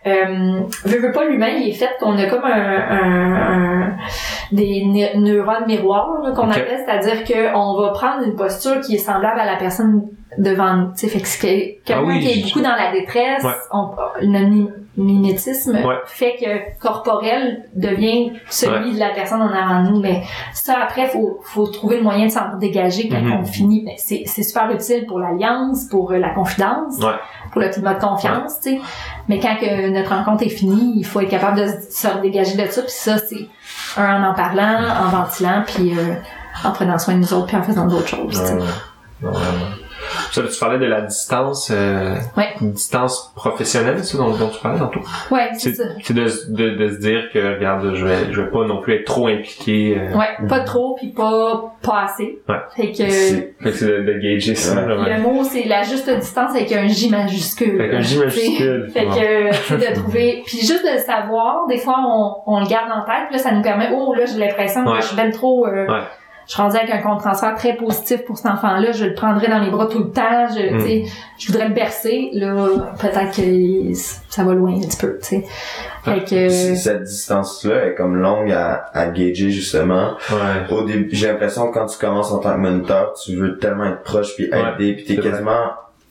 Euh, veux, veux pas l'humain, il est fait qu'on a comme un, un- un- des ne- neurones miroirs qu'on appelle, c'est-à-dire que on va prendre une posture qui est semblable à la personne devant nous. Tu sais, fait que quelqu'un Ah oui, qui est je- beaucoup dans la détresse, Ouais. on, le mi- mimétisme Ouais. fait que corporel devient celui de la personne en avant de nous. Mais ça, après, faut, faut trouver le moyen de s'en dégager quand Mhm. on finit. Mais c'est, c'est super utile pour l'alliance, pour euh, la confidence, Ouais. pour le climat de confiance, tu sais. Mais quand que notre rencontre est finie, il faut être capable de se dégager de ça. Puis ça, c'est un en en parlant, en ventilant, puis euh, en prenant soin de nous autres, puis en faisant d'autres choses. tu sais. Ouais, ouais. Non, vraiment. Ça, tu parlais de la distance, euh, Ouais. distance professionnelle, c'est dont, dont tu parlais tantôt? Ouais, c'est C'est ça. c'est de, de, de se dire que, regarde, je vais, je vais pas non plus être trop impliqué. euh, Ouais, pas trop, puis pas, pas assez. Ouais. Fait que C'est- Fait que c'est de, de gager ça. Ouais. le mot, c'est la juste distance avec un J majuscule. Fait qu'un J majuscule. Fait que, tu sais, de trouver, puis juste de le savoir, des fois, on, on le garde en tête, puis là, ça nous permet, oh, là, j'ai l'impression Ouais. que je suis trop, euh, Ouais. Je suis rendue avec un compte transfert très positif pour cet enfant-là, je le prendrai dans mes bras tout le temps, je, Mm. tu sais, je voudrais le bercer, là, peut-être que ça va loin un petit peu, tu sais. Fait que, C- Cette distance-là est comme longue à, à gager justement. Ouais. Au début, j'ai l'impression que quand tu commences en tant que moniteur, tu veux tellement être proche puis Ouais, aider puis t'es vrai.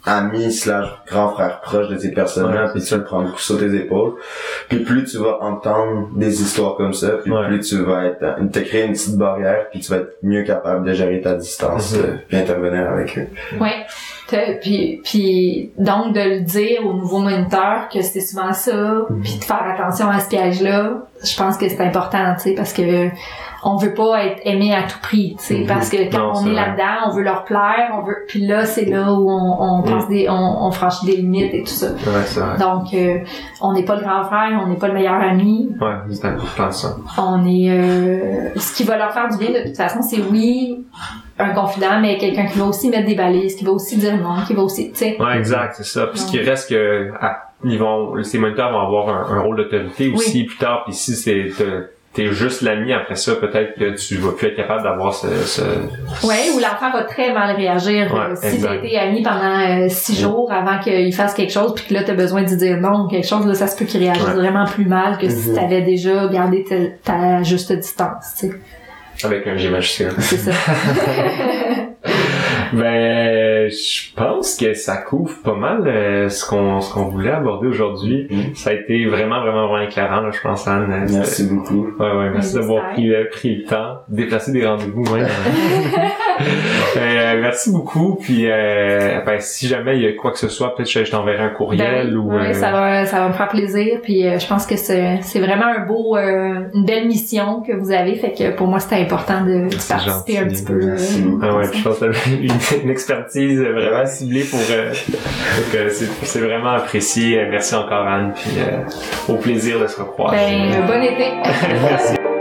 Ami slash grand frère proche de ces personnes-là, Ouais, puis tu le prends beaucoup sur tes épaules. Puis plus tu vas entendre des histoires comme ça, puis Ouais. plus tu vas être, euh, te créer une petite barrière, puis tu vas être mieux capable de gérer ta distance, euh, puis intervenir avec eux. Ouais. Puis, puis donc de le dire au nouveau moniteur que c'est souvent ça, puis de faire attention à ce piège-là, je pense que c'est important, tu sais, parce que on veut pas être aimé à tout prix, tu sais, Mhm. parce que quand Non, on est là-dedans, on veut leur plaire, on veut, puis là c'est là où on, on passe des, on, on franchit des limites et tout ça. Ouais, c'est vrai. Donc euh, on n'est pas le grand frère, on n'est pas le meilleur ami, Ouais, c'est important ça. on est euh, ce qui va leur faire du bien de toute façon c'est oui un confident mais quelqu'un qui va aussi mettre des balises qui va aussi dire non qui va aussi tu sais Ouais, exact, c'est ça. Puis ce qui reste que à- ils vont, ces moniteurs vont avoir un, un rôle d'autorité aussi plus tard. Puis si c'est t'es- juste l'ami après ça, peut-être que tu vas plus être capable d'avoir ce, ce ouais ou l'enfant va très mal réagir Ouais, euh, si t'as été ami pendant euh, six jours avant qu'il fasse quelque chose puis que là t'as besoin de lui dire non ou quelque chose là ça se peut qu'il réagisse Ouais. vraiment plus mal que si Mhm. t'avais déjà gardé ta, ta juste distance tu sais avec un G majuscule. c'est ça *laughs* Ben, je pense que ça couvre pas mal euh, ce qu'on ce qu'on voulait aborder aujourd'hui. Mhm. Ça a été vraiment vraiment vraiment éclairant, là, je pense Anne. Euh, Merci beaucoup. Ouais, ouais, merci d'avoir pris, euh, pris le temps, déplacer des rendez-vous, ouais. *laughs* *laughs* *laughs* Euh, merci beaucoup, puis euh, ben, si jamais il y a quoi que ce soit, peut-être que je t'enverrai un courriel Ben oui, ou... euh, ça va ça va me faire plaisir puis euh, je pense que c'est vraiment un beau euh, une belle mission que vous avez fait que pour moi c'était important de, participer un petit peu euh. Ah ouais, puis je pense que une, une expertise vraiment ciblée pour... Euh, donc, c'est vraiment apprécié. Merci encore Anne, puis euh, au plaisir de se recroiser. ben bon été *laughs* *laughs* Merci.